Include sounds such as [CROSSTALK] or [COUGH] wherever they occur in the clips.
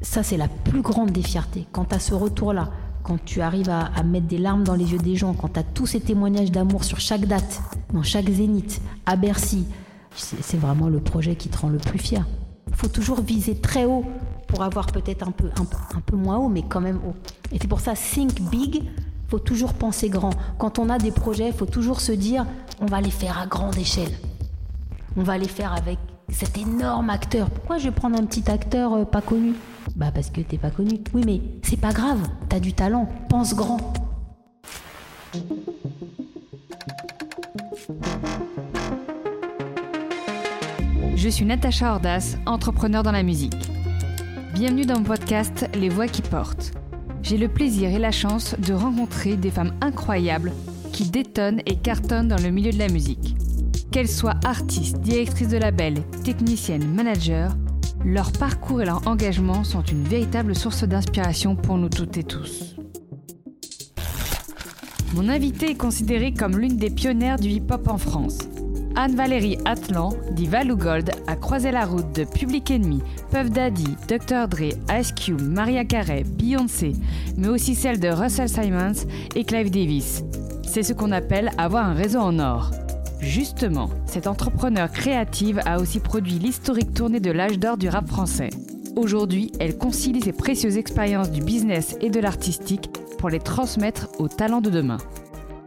Ça, c'est la plus grande des fiertés. Quand tu as ce retour-là, quand tu arrives à, mettre des larmes dans les yeux des gens, quand tu as tous ces témoignages d'amour sur chaque date, dans chaque zénith, à Bercy, c'est vraiment le projet qui te rend le plus fier. Il faut toujours viser très haut pour avoir peut-être un peu, un, peu moins haut, mais quand même haut. Et c'est pour ça, think big, faut toujours penser grand. Quand on a des projets, faut toujours se dire, on va les faire à grande échelle. On va les faire avec cet énorme acteur. Pourquoi je vais prendre un petit acteur euh, pas connu? Bah parce que t'es pas connu. Oui mais c'est pas grave, t'as du talent, pense grand. Je suis Natacha Ordas, entrepreneur dans la musique. Bienvenue dans mon podcast Les Voix qui portent. J'ai le plaisir et la chance de rencontrer des femmes incroyables qui détonnent et cartonnent dans le milieu de la musique. Qu'elles soient artistes, directrices de label, techniciennes, managers, leur parcours et leur engagement sont une véritable source d'inspiration pour nous toutes et tous. Mon invitée est considérée comme l'une des pionnières du hip-hop en France. Anne-Valérie Atlan, dit Valou Gold, a croisé la route de Public Enemy, Puff Daddy, Dr. Dre, Ice Cube, Maria Carey, Beyoncé, mais aussi celle de Russell Simons et Clive Davis. C'est ce qu'on appelle avoir un réseau en or. Justement, cette entrepreneur créative a aussi produit l'historique tournée de l'âge d'or du rap français. Aujourd'hui, elle concilie ses précieuses expériences du business et de l'artistique pour les transmettre aux talents de demain.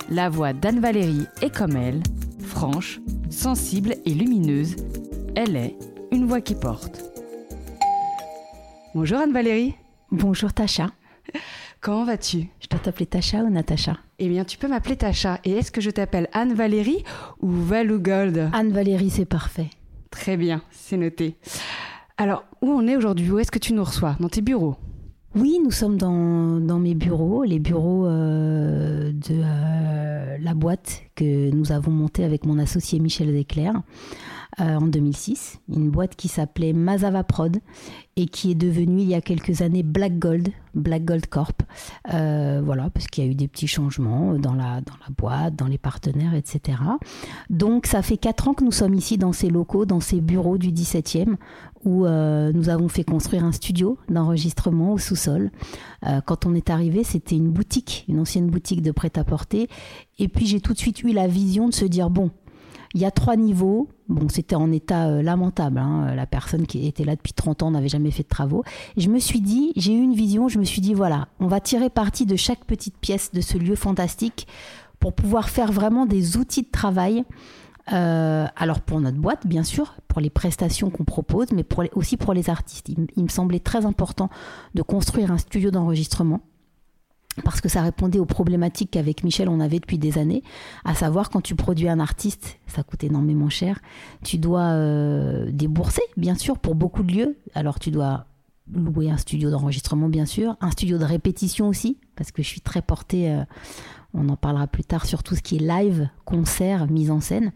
La voix d'Anne Valérie est comme elle, franche, sensible et lumineuse. Elle est une voix qui porte. Bonjour Anne Valérie. Bonjour Tacha. Comment vas-tu? Je dois t'appeler Tacha ou Natacha? Eh bien, tu peux m'appeler Tacha. Et est-ce que je t'appelle Anne-Valérie ou Valou Gold Anne-Valérie, c'est parfait. Très bien, c'est noté. Alors, où on est aujourd'hui? Où est-ce que tu nous reçois? Dans tes bureaux? Oui, nous sommes dans, dans, mes bureaux, les bureaux euh, de euh, la boîte que nous avons montée avec mon associé Michel Desclerc. Euh, en 2006, une boîte qui s'appelait Mazava Prod et qui est devenue il y a quelques années Black Gold, Black Gold Corp. Euh, voilà, parce qu'il y a eu des petits changements dans la, dans la boîte, dans les partenaires, etc. Donc ça fait quatre ans que nous sommes ici dans ces locaux, dans ces bureaux du 17e, où euh, nous avons fait construire un studio d'enregistrement au sous-sol. quand on est arrivé, c'était une boutique, une ancienne boutique de prêt-à-porter. Et puis j'ai tout de suite eu la vision de se dire, bon, il y a trois niveaux. Bon, c'était en état euh, lamentable. Hein. La personne qui était là depuis 30 ans n'avait jamais fait de travaux. je me suis dit, j'ai eu une vision, je me suis dit, voilà, on va tirer parti de chaque petite pièce de ce lieu fantastique pour pouvoir faire vraiment des outils de travail. Euh, alors pour notre boîte, bien sûr, pour les prestations qu'on propose, mais aussi pour les artistes. il me semblait très important de construire un studio d'enregistrement parce que ça répondait aux problématiques qu'avec Michel on avait depuis des années, à savoir quand tu produis un artiste, ça coûte énormément cher, tu dois euh, débourser bien sûr pour beaucoup de lieux, alors tu dois louer un studio d'enregistrement bien sûr, un studio de répétition aussi, parce que je suis très portée, euh, on en parlera plus tard sur tout ce qui est live, concert, mise en scène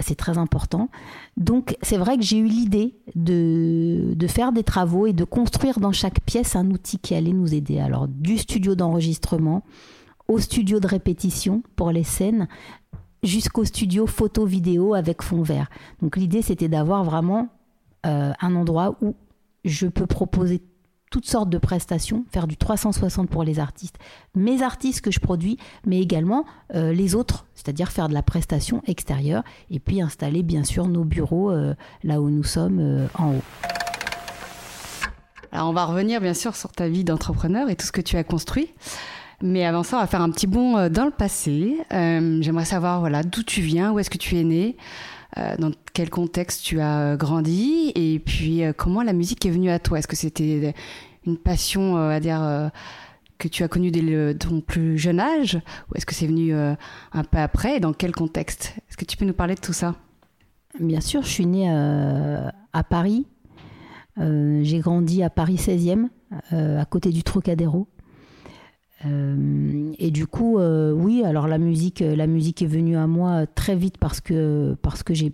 c'est très important. Donc c'est vrai que j'ai eu l'idée de, de, faire des travaux et de construire dans chaque pièce un outil qui allait nous aider. Alors du studio d'enregistrement au studio de répétition pour les scènes jusqu'au studio photo-vidéo avec fond vert. Donc l'idée c'était d'avoir vraiment euh, un endroit où je peux proposer toutes sortes de prestations, faire du 360 pour les artistes, mes artistes que je produis, mais également euh, les autres, c'est-à-dire faire de la prestation extérieure et puis installer bien sûr nos bureaux euh, là où nous sommes euh, en haut. Alors on va revenir bien sûr sur ta vie d'entrepreneur et tout ce que tu as construit. Mais avant ça, on va faire un petit bond dans le passé. J'aimerais savoir voilà, d'où tu viens, où est-ce que tu es né, dans quel contexte tu as grandi et puis comment la musique est venue à toi? Est-ce que c'était une passion, à dire que tu as connue dès ton plus jeune âge? Ou est-ce que c'est venu euh, un peu après? Et dans quel contexte? Est-ce que tu peux nous parler de tout ça? Bien sûr, je suis née euh, à Paris. Euh, j'ai grandi à Paris 16e, à côté du Trocadéro. Et du coup, oui, alors la musique, la musique est venue à moi très vite parce que, parce que j'ai,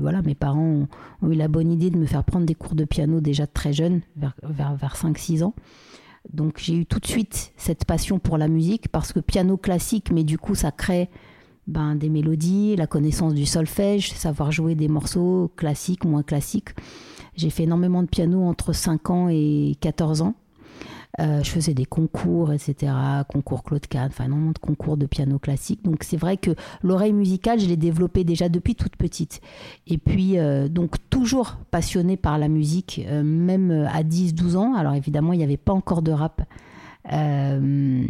voilà, mes parents ont, ont, eu la bonne idée de me faire prendre des cours de piano déjà très jeune, vers, vers, vers 5-6 ans. Donc j'ai eu tout de suite cette passion pour la musique parce que piano classique, mais du coup ça crée ben, des mélodies, la connaissance du solfège, savoir jouer des morceaux classiques, moins classiques. J'ai fait énormément de piano entre 5 ans et 14 ans. Euh, je faisais des concours, etc. Concours Claude Kahn, enfin énormément de concours de piano classique. Donc c'est vrai que l'oreille musicale, je l'ai développée déjà depuis toute petite. Et puis, euh, donc toujours passionnée par la musique, euh, même à 10-12 ans. Alors évidemment, il n'y avait pas encore de rap. Même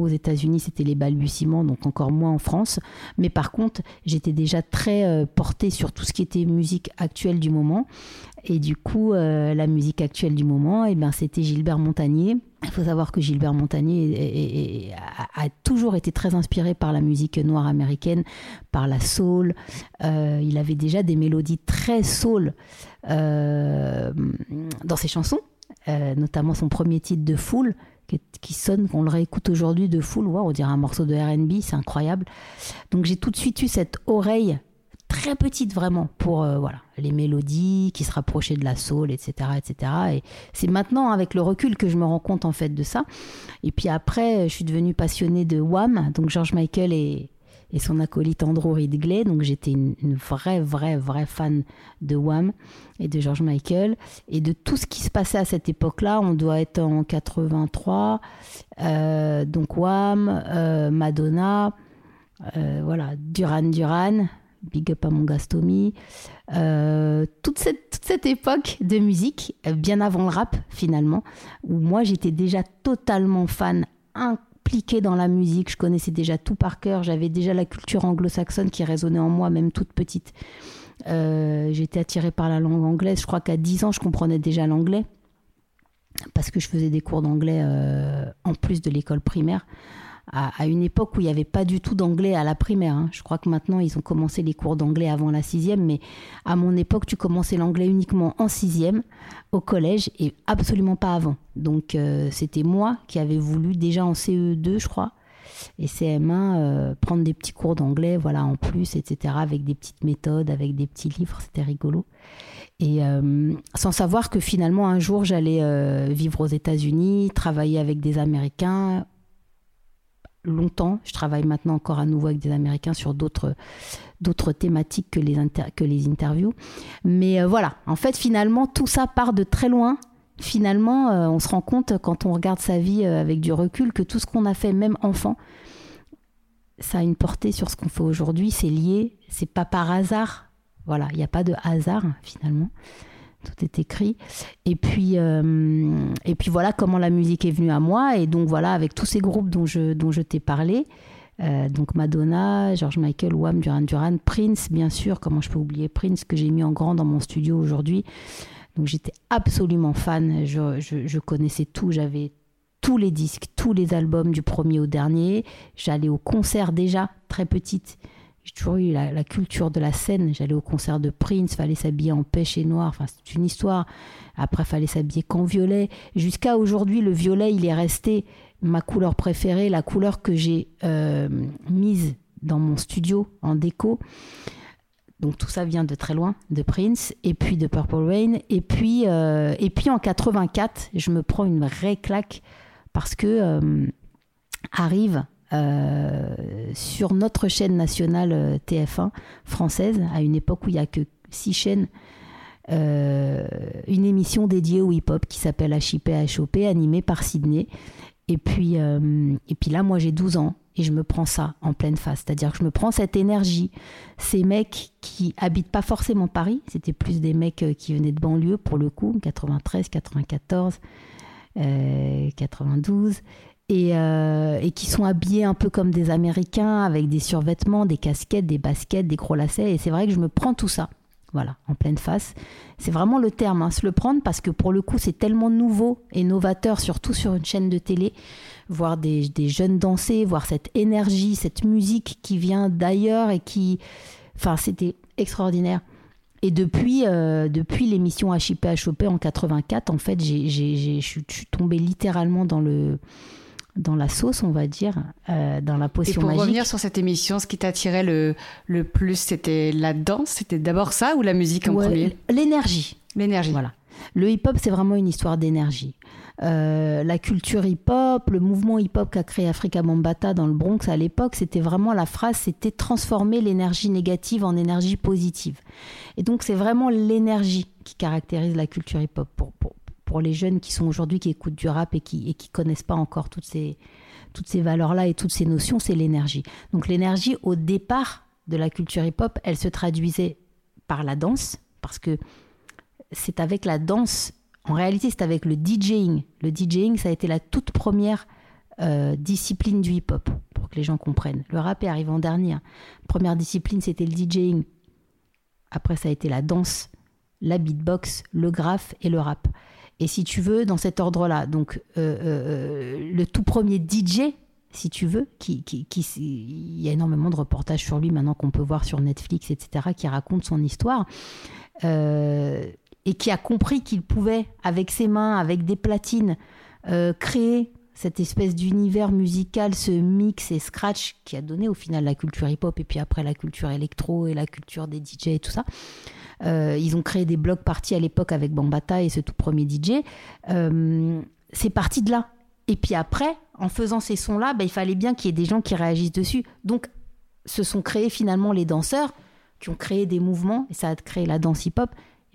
aux États-Unis, c'était les balbutiements, donc encore moins en France. Mais par contre, j'étais déjà très portée sur tout ce qui était musique actuelle du moment. Et du coup, euh, la musique actuelle du moment, eh ben, c'était Gilbert Montagnier. Il faut savoir que Gilbert Montagnier a, toujours été très inspiré par la musique noire américaine, par la soul. Euh, il avait déjà des mélodies très soul euh, dans ses chansons, notamment son premier titre de Fool, qui, sonne, qu'on le réécoute aujourd'hui de Fool. on dirait un morceau de RB, c'est incroyable. Donc j'ai tout de suite eu cette oreille très petite vraiment pour euh, voilà les mélodies qui se rapprochaient de la soul etc etc et c'est maintenant avec le recul que je me rends compte en fait de ça et puis après je suis devenue passionnée de Wham donc George Michael et, et son acolyte Andrew Ridgley donc j'étais une, vraie vraie vraie fan de Wham et de George Michael et de tout ce qui se passait à cette époque là on doit être en 83 euh, donc Wham euh, Madonna voilà Duran Duran big up à mon Gastomi. Euh, toute, cette, toute cette époque de musique, euh, bien avant le rap finalement, où moi j'étais déjà totalement fan, impliquée dans la musique, je connaissais déjà tout par cœur, j'avais déjà la culture anglo-saxonne qui résonnait en moi, même toute petite. Euh, j'étais attirée par la langue anglaise, je crois qu'à 10 ans je comprenais déjà l'anglais, parce que je faisais des cours d'anglais en plus de l'école primaire à, une époque où il n'y avait pas du tout d'anglais à la primaire. Hein. Je crois que maintenant, ils ont commencé les cours d'anglais avant la sixième, mais à mon époque, tu commençais l'anglais uniquement en sixième au collège et absolument pas avant. Donc, euh, c'était moi qui avais voulu déjà en CE2, je crois, et CM1, euh, prendre des petits cours d'anglais, voilà, en plus, etc., avec des petites méthodes, avec des petits livres, c'était rigolo. Et euh, sans savoir que finalement, un jour, j'allais vivre aux États-Unis, travailler avec des Américains, longtemps. Je travaille maintenant encore à nouveau avec des Américains sur d'autres d'autres thématiques que les, que les interviews. Mais euh, voilà, en fait, finalement, tout ça part de très loin. Finalement, euh, on se rend compte quand on regarde sa vie euh, avec du recul que tout ce qu'on a fait, même enfant, ça a une portée sur ce qu'on fait aujourd'hui. C'est lié, c'est pas par hasard. Voilà, il n'y a pas de hasard finalement tout est écrit. Et puis, euh, et puis voilà comment la musique est venue à moi. Et donc voilà, avec tous ces groupes dont je, dont je t'ai parlé, euh, donc Madonna, George Michael, Wham, Duran Duran, Prince, bien sûr, comment je peux oublier Prince, que j'ai mis en grand dans mon studio aujourd'hui. Donc j'étais absolument fan, je, je connaissais tout, j'avais tous les disques, tous les albums du premier au dernier. J'allais au concert déjà, très petite. J'ai toujours eu la, culture de la scène. J'allais au concert de Prince, fallait s'habiller en pêche et noir. Enfin, c'est une histoire. Après, fallait s'habiller qu'en violet. Jusqu'à aujourd'hui, le violet, il est resté ma couleur préférée, la couleur que j'ai euh, mise dans mon studio en déco. Donc tout ça vient de très loin, de Prince, et puis de Purple Rain. Et puis, euh, et puis en 84, je me prends une vraie claque parce que euh, arrive sur notre chaîne nationale euh, TF1 française, à une époque où il n'y a que six chaînes, euh, une émission dédiée au hip-hop qui s'appelle HIP HOP, animée par Sydney. Et puis, et puis là, moi j'ai 12 ans et je me prends ça en pleine face. C'est-à-dire que je me prends cette énergie. Ces mecs qui habitent pas forcément Paris, c'était plus des mecs qui venaient de banlieue pour le coup, 93, 94, 92. Euh, et, qui sont habillés un peu comme des Américains, avec des survêtements, des casquettes, des baskets, des gros lacets. Et c'est vrai que je me prends tout ça, voilà, en pleine face. C'est vraiment le terme, hein, se le prendre, parce que pour le coup, c'est tellement nouveau et novateur, surtout sur une chaîne de télé, voir des, jeunes danser, voir cette énergie, cette musique qui vient d'ailleurs et qui... Enfin, c'était extraordinaire. Et depuis, euh, depuis l'émission HIP HOP en 84, en fait, je suis tombée littéralement dans le dans la sauce, on va dire, euh, dans la potion magique. Et pour revenir sur cette émission, ce qui t'attirait le, plus, c'était la danse? C'était d'abord ça ou la musique en premier? L'énergie. L'énergie. Voilà. Le hip-hop, c'est vraiment une histoire d'énergie. Euh, la culture hip-hop, le mouvement hip-hop qu'a créé Africa Bambata dans le Bronx à l'époque, c'était vraiment la phrase, c'était transformer l'énergie négative en énergie positive. Et donc c'est vraiment l'énergie qui caractérise la culture hip-hop pour, pour, les jeunes qui sont aujourd'hui, qui écoutent du rap et qui, et connaissent pas encore toutes ces, toutes ces valeurs-là et toutes ces notions, c'est l'énergie. Donc l'énergie, au départ de la culture hip-hop, elle se traduisait par la danse, parce que c'est avec la danse en réalité, c'est avec le DJing. Le DJing, ça a été la toute première euh, discipline du hip-hop, pour que les gens comprennent. Le rap est arrivé en dernier. Hein. Première discipline, c'était le DJing. Après, ça a été la danse, la beatbox, le graphe et le rap. Et si tu veux, dans cet ordre-là, donc euh, euh, le tout premier DJ, si tu veux, qui, il y a énormément de reportages sur lui maintenant qu'on peut voir sur Netflix, etc., qui racontent son histoire et qui a compris qu'il pouvait, avec ses mains, avec des platines, euh, créer cette espèce d'univers musical, ce mix et scratch qui a donné au final la culture hip-hop et puis après la culture électro et la culture des DJ et tout ça. Euh, ils ont créé des blocs parties à l'époque avec Bambata et ce tout premier DJ. Euh, c'est parti de là. Et puis après, en faisant ces sons-là, bah, il fallait bien qu'il y ait des gens qui réagissent dessus. Donc, se sont créés finalement les danseurs qui ont créé des mouvements et ça a créé la danse hip-hop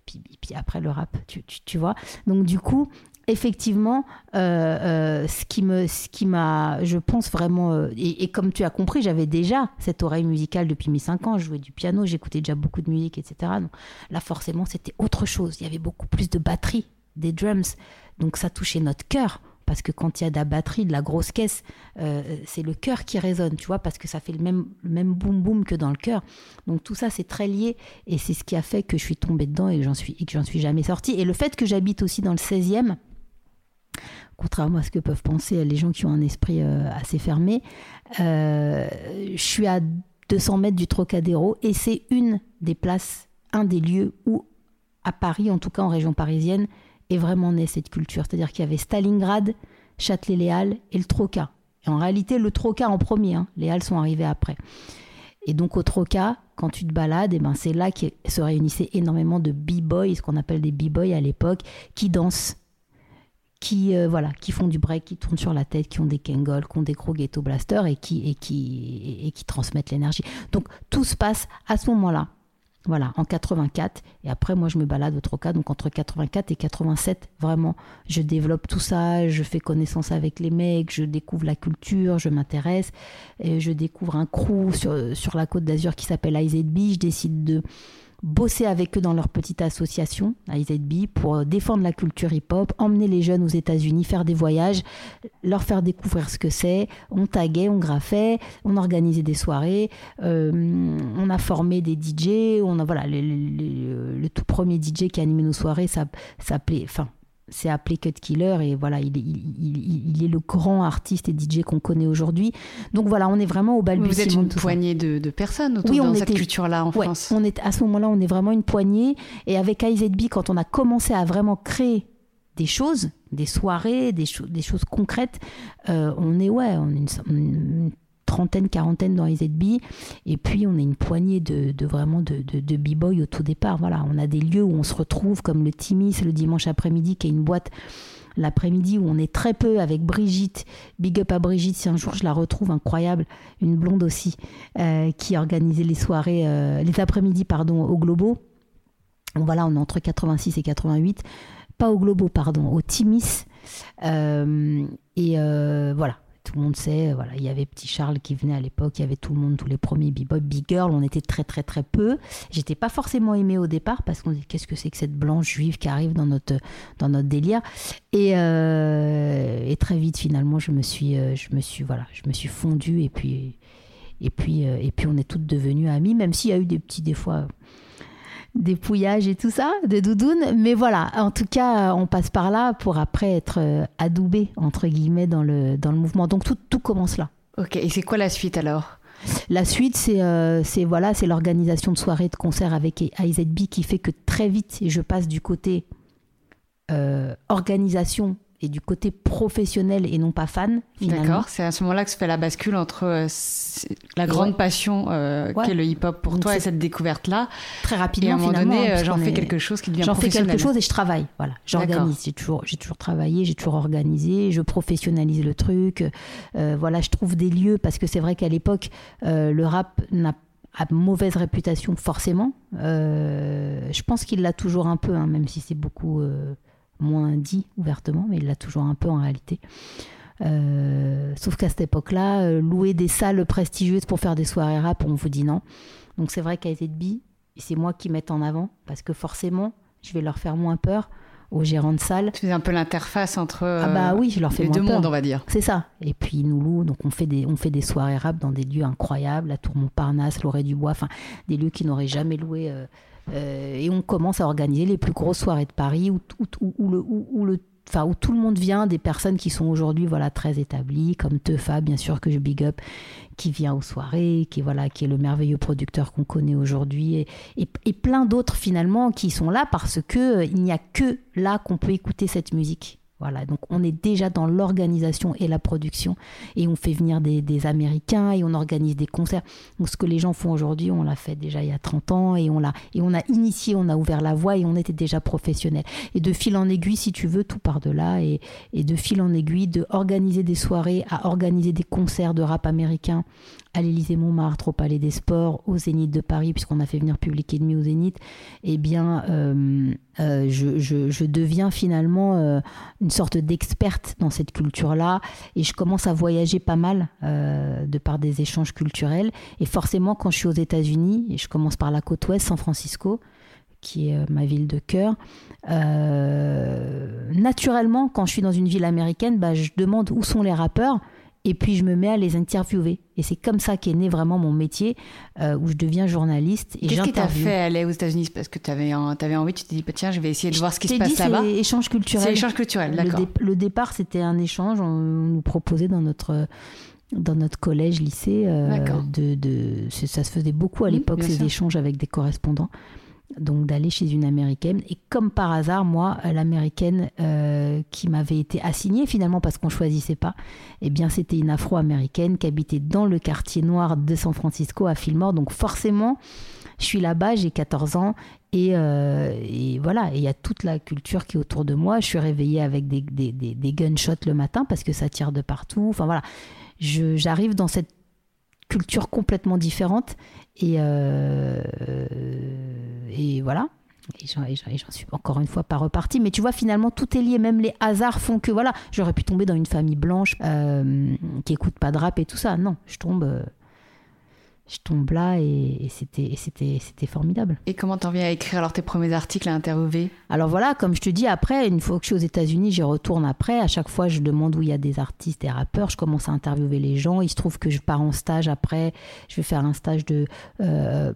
puis, puis après le rap, tu, tu, vois. Donc du coup, effectivement, euh, euh, ce qui m'a, je pense vraiment, euh, et, comme tu as compris, j'avais déjà cette oreille musicale depuis mes 5 ans. Je jouais du piano, j'écoutais déjà beaucoup de musique, etc. Donc là, forcément, c'était autre chose. Il y avait beaucoup plus de batterie, des drums, donc ça touchait notre cœur. Parce que quand il y a de la batterie, de la grosse caisse, c'est le cœur qui résonne, tu vois, parce que ça fait le même, même boum boum que dans le cœur. Donc tout ça, c'est très lié et c'est ce qui a fait que je suis tombée dedans et que j'en suis, j'en suis jamais sortie. Et le fait que j'habite aussi dans le 16e, contrairement à ce que peuvent penser les gens qui ont un esprit euh, assez fermé, euh, je suis à 200 mètres du Trocadéro et c'est une des places, un des lieux où, à Paris, en tout cas en région parisienne, est vraiment née cette culture. C'est-à-dire qu'il y avait Stalingrad, Châtelet-Les Halles et le Troca. Et en réalité, le Troca en premier, hein. les Halles sont arrivées après. Et donc au Troca, quand tu te balades, eh ben c'est là que se réunissaient énormément de b-boys, ce qu'on appelle des b-boys à l'époque, qui dansent, qui euh, voilà, qui font du break, qui tournent sur la tête, qui ont des Kengol, qui ont des gros ghetto blasters et qui et qui et qui transmettent l'énergie. Donc tout se passe à ce moment-là. Voilà, en 84. Et après, moi, je me balade au Troca. Donc, entre 84 et 87, vraiment, je développe tout ça. Je fais connaissance avec les mecs. Je découvre la culture. Je m'intéresse. Et je découvre un crew sur, sur la côte d'Azur qui s'appelle IZB. Je décide de bosser avec eux dans leur petite association, IZB, pour euh, défendre la culture hip-hop, emmener les jeunes aux États-Unis, faire des voyages, leur faire découvrir ce que c'est. On taguait, on graffait, on organisait des soirées, euh, on a formé des DJ, on a voilà le, le, tout premier DJ qui a animé nos soirées, ça s'appelait, enfin c'est appelé Cut Killer et voilà, il est, il, est le grand artiste et DJ qu'on connaît aujourd'hui. Donc voilà, on est vraiment au balbutiement. Vous êtes une poignée de, personnes autour de cette culture-là en France. On est, à ce moment-là, on est vraiment une poignée. Et avec IZB, quand on a commencé à vraiment créer des choses, des soirées, des, des choses concrètes, euh, on est ouais, on est une, trentaine, quarantaine dans les ZB. Et puis, on a une poignée de, vraiment de, de, b-boy au tout départ. Voilà, on a des lieux où on se retrouve, comme le Timis le dimanche après-midi, qui est une boîte l'après-midi où on est très peu avec Brigitte. Big up à Brigitte, si un jour je la retrouve, incroyable. Une blonde aussi, euh, qui organisait les soirées, euh, les après-midi, pardon, au Globo. Voilà, on est entre 86 et 88. Pas au Globo, pardon, au Timis. Euh, et voilà, tout le monde sait, voilà, il y avait Petit Charles qui venait à l'époque, il y avait tout le monde, tous les premiers b-boy, big girl, on était très très très peu. J'étais pas forcément aimée au départ parce qu'on dit qu'est-ce que c'est que cette blanche juive qui arrive dans notre dans notre délire? Et, euh, et très vite finalement, je me suis euh, je me suis voilà, je me suis fondue et puis et puis euh, et puis on est toutes devenues amies, même s'il y a eu des petits des fois dépouillage et tout ça, de doudoune. Mais voilà, en tout cas, on passe par là pour après être euh, adoubé, entre guillemets, dans le, dans le mouvement. Donc tout, tout commence là. Ok, et c'est quoi la suite alors? La suite, c'est euh, voilà, c'est l'organisation de soirées de concerts avec IZB qui fait que très vite, je passe du côté euh, organisation et du côté professionnel et non pas fan. D'accord, c'est à ce moment-là que se fait la bascule entre euh, la grande passion euh, qu'est le hip-hop pour toi et cette découverte-là. Très rapidement, et à un moment donné, hein, j'en fais quelque chose qui devient J'en fais quelque chose et je travaille. Voilà, j'organise. J'ai toujours, j'ai toujours travaillé, j'ai toujours organisé, je professionnalise le truc. Euh, voilà, je trouve des lieux parce que c'est vrai qu'à l'époque, le rap n'a a mauvaise réputation forcément. je pense qu'il l'a toujours un peu, hein, même si c'est beaucoup moins dit ouvertement, mais il l'a toujours un peu en réalité. Euh, sauf qu'à cette époque-là, euh, louer des salles prestigieuses pour faire des soirées rap, on vous dit non. Donc c'est vrai qu'à ZB, c'est moi qui mets en avant, parce que forcément, je vais leur faire moins peur aux gérants de salles. Tu fais un peu l'interface entre ah bah oui, je leur fais les deux mondes, on va dire. C'est ça. Et puis nous louons, donc on fait des on fait des soirées rap dans des lieux incroyables, la Tour Montparnasse, l'Orée du Bois, enfin des lieux qui n'auraient jamais loué. Euh, et on commence à organiser les plus grosses soirées de Paris où, le, où, le où tout le monde vient, des personnes qui sont aujourd'hui voilà très établies, comme Teufa, bien sûr que je big up, qui vient aux soirées, qui voilà, qui est le merveilleux producteur qu'on connaît aujourd'hui, et, et, et, plein d'autres finalement qui sont là parce que euh, il n'y a que là qu'on peut écouter cette musique. Voilà, donc on est déjà dans l'organisation et la production et on fait venir des, Américains et on organise des concerts. Donc ce que les gens font aujourd'hui, on l'a fait déjà il y a 30 ans et on a initié, on a ouvert la voie et on était déjà professionnels. Et de fil en aiguille, si tu veux, tout par de là et, et de fil en aiguille, de organiser des soirées à organiser des concerts de rap américain à l'Élysée Montmartre, au Palais des Sports, au Zénith de Paris, puisqu'on a fait venir Public Enemy au Zénith, eh bien, euh, euh, je, deviens finalement euh, une sorte d'experte dans cette culture-là, et je commence à voyager pas mal de par des échanges culturels. Et forcément, quand je suis aux États-Unis, et je commence par la côte ouest, San Francisco, qui est ma ville de cœur. naturellement, quand je suis dans une ville américaine, bah, je demande où sont les rappeurs et puis je me mets à les interviewer. Et c'est comme ça qu'est né vraiment mon métier, euh, où je deviens journaliste. Qu'est-ce qui t'a fait aller aux États-Unis? Parce que tu avais, avais, envie, tu t'es dit, bah, tiens, je vais essayer de voir ce qui se passe là-bas. C'est échange culturel. C'est échange culturel, d'accord. Le, départ, c'était un échange. On, nous proposait dans notre dans notre collège, lycée, euh, de, de, ça se faisait beaucoup à l'époque, ces échanges avec des correspondants donc d'aller chez une américaine. Et comme par hasard, moi, l'américaine euh, qui m'avait été assignée finalement parce qu'on choisissait pas, eh bien c'était une afro-américaine qui habitait dans le quartier noir de San Francisco à Fillmore. Donc forcément, je suis là-bas, j'ai 14 ans et, euh, et voilà, il y a toute la culture qui est autour de moi. Je suis réveillée avec des, des, des, des gunshots le matin parce que ça tire de partout. Enfin voilà, j'arrive dans cette culture complètement différente et, euh, voilà. Et j'en suis encore une fois pas reparti. Mais tu vois, finalement, tout est lié. Même les hasards font que, voilà, j'aurais pu tomber dans une famille blanche euh, qui écoute pas de rap et tout ça. Non, je tombe. Je tombe là et, c'était c'était c'était formidable. Et comment t'en viens à écrire alors tes premiers articles à interviewer? Alors voilà, comme je te dis après, une fois que je suis aux États-Unis, j'y retourne après. À chaque fois, je demande où il y a des artistes, des rappeurs. Je commence à interviewer les gens. Il se trouve que je pars en stage après. Je vais faire un stage de euh,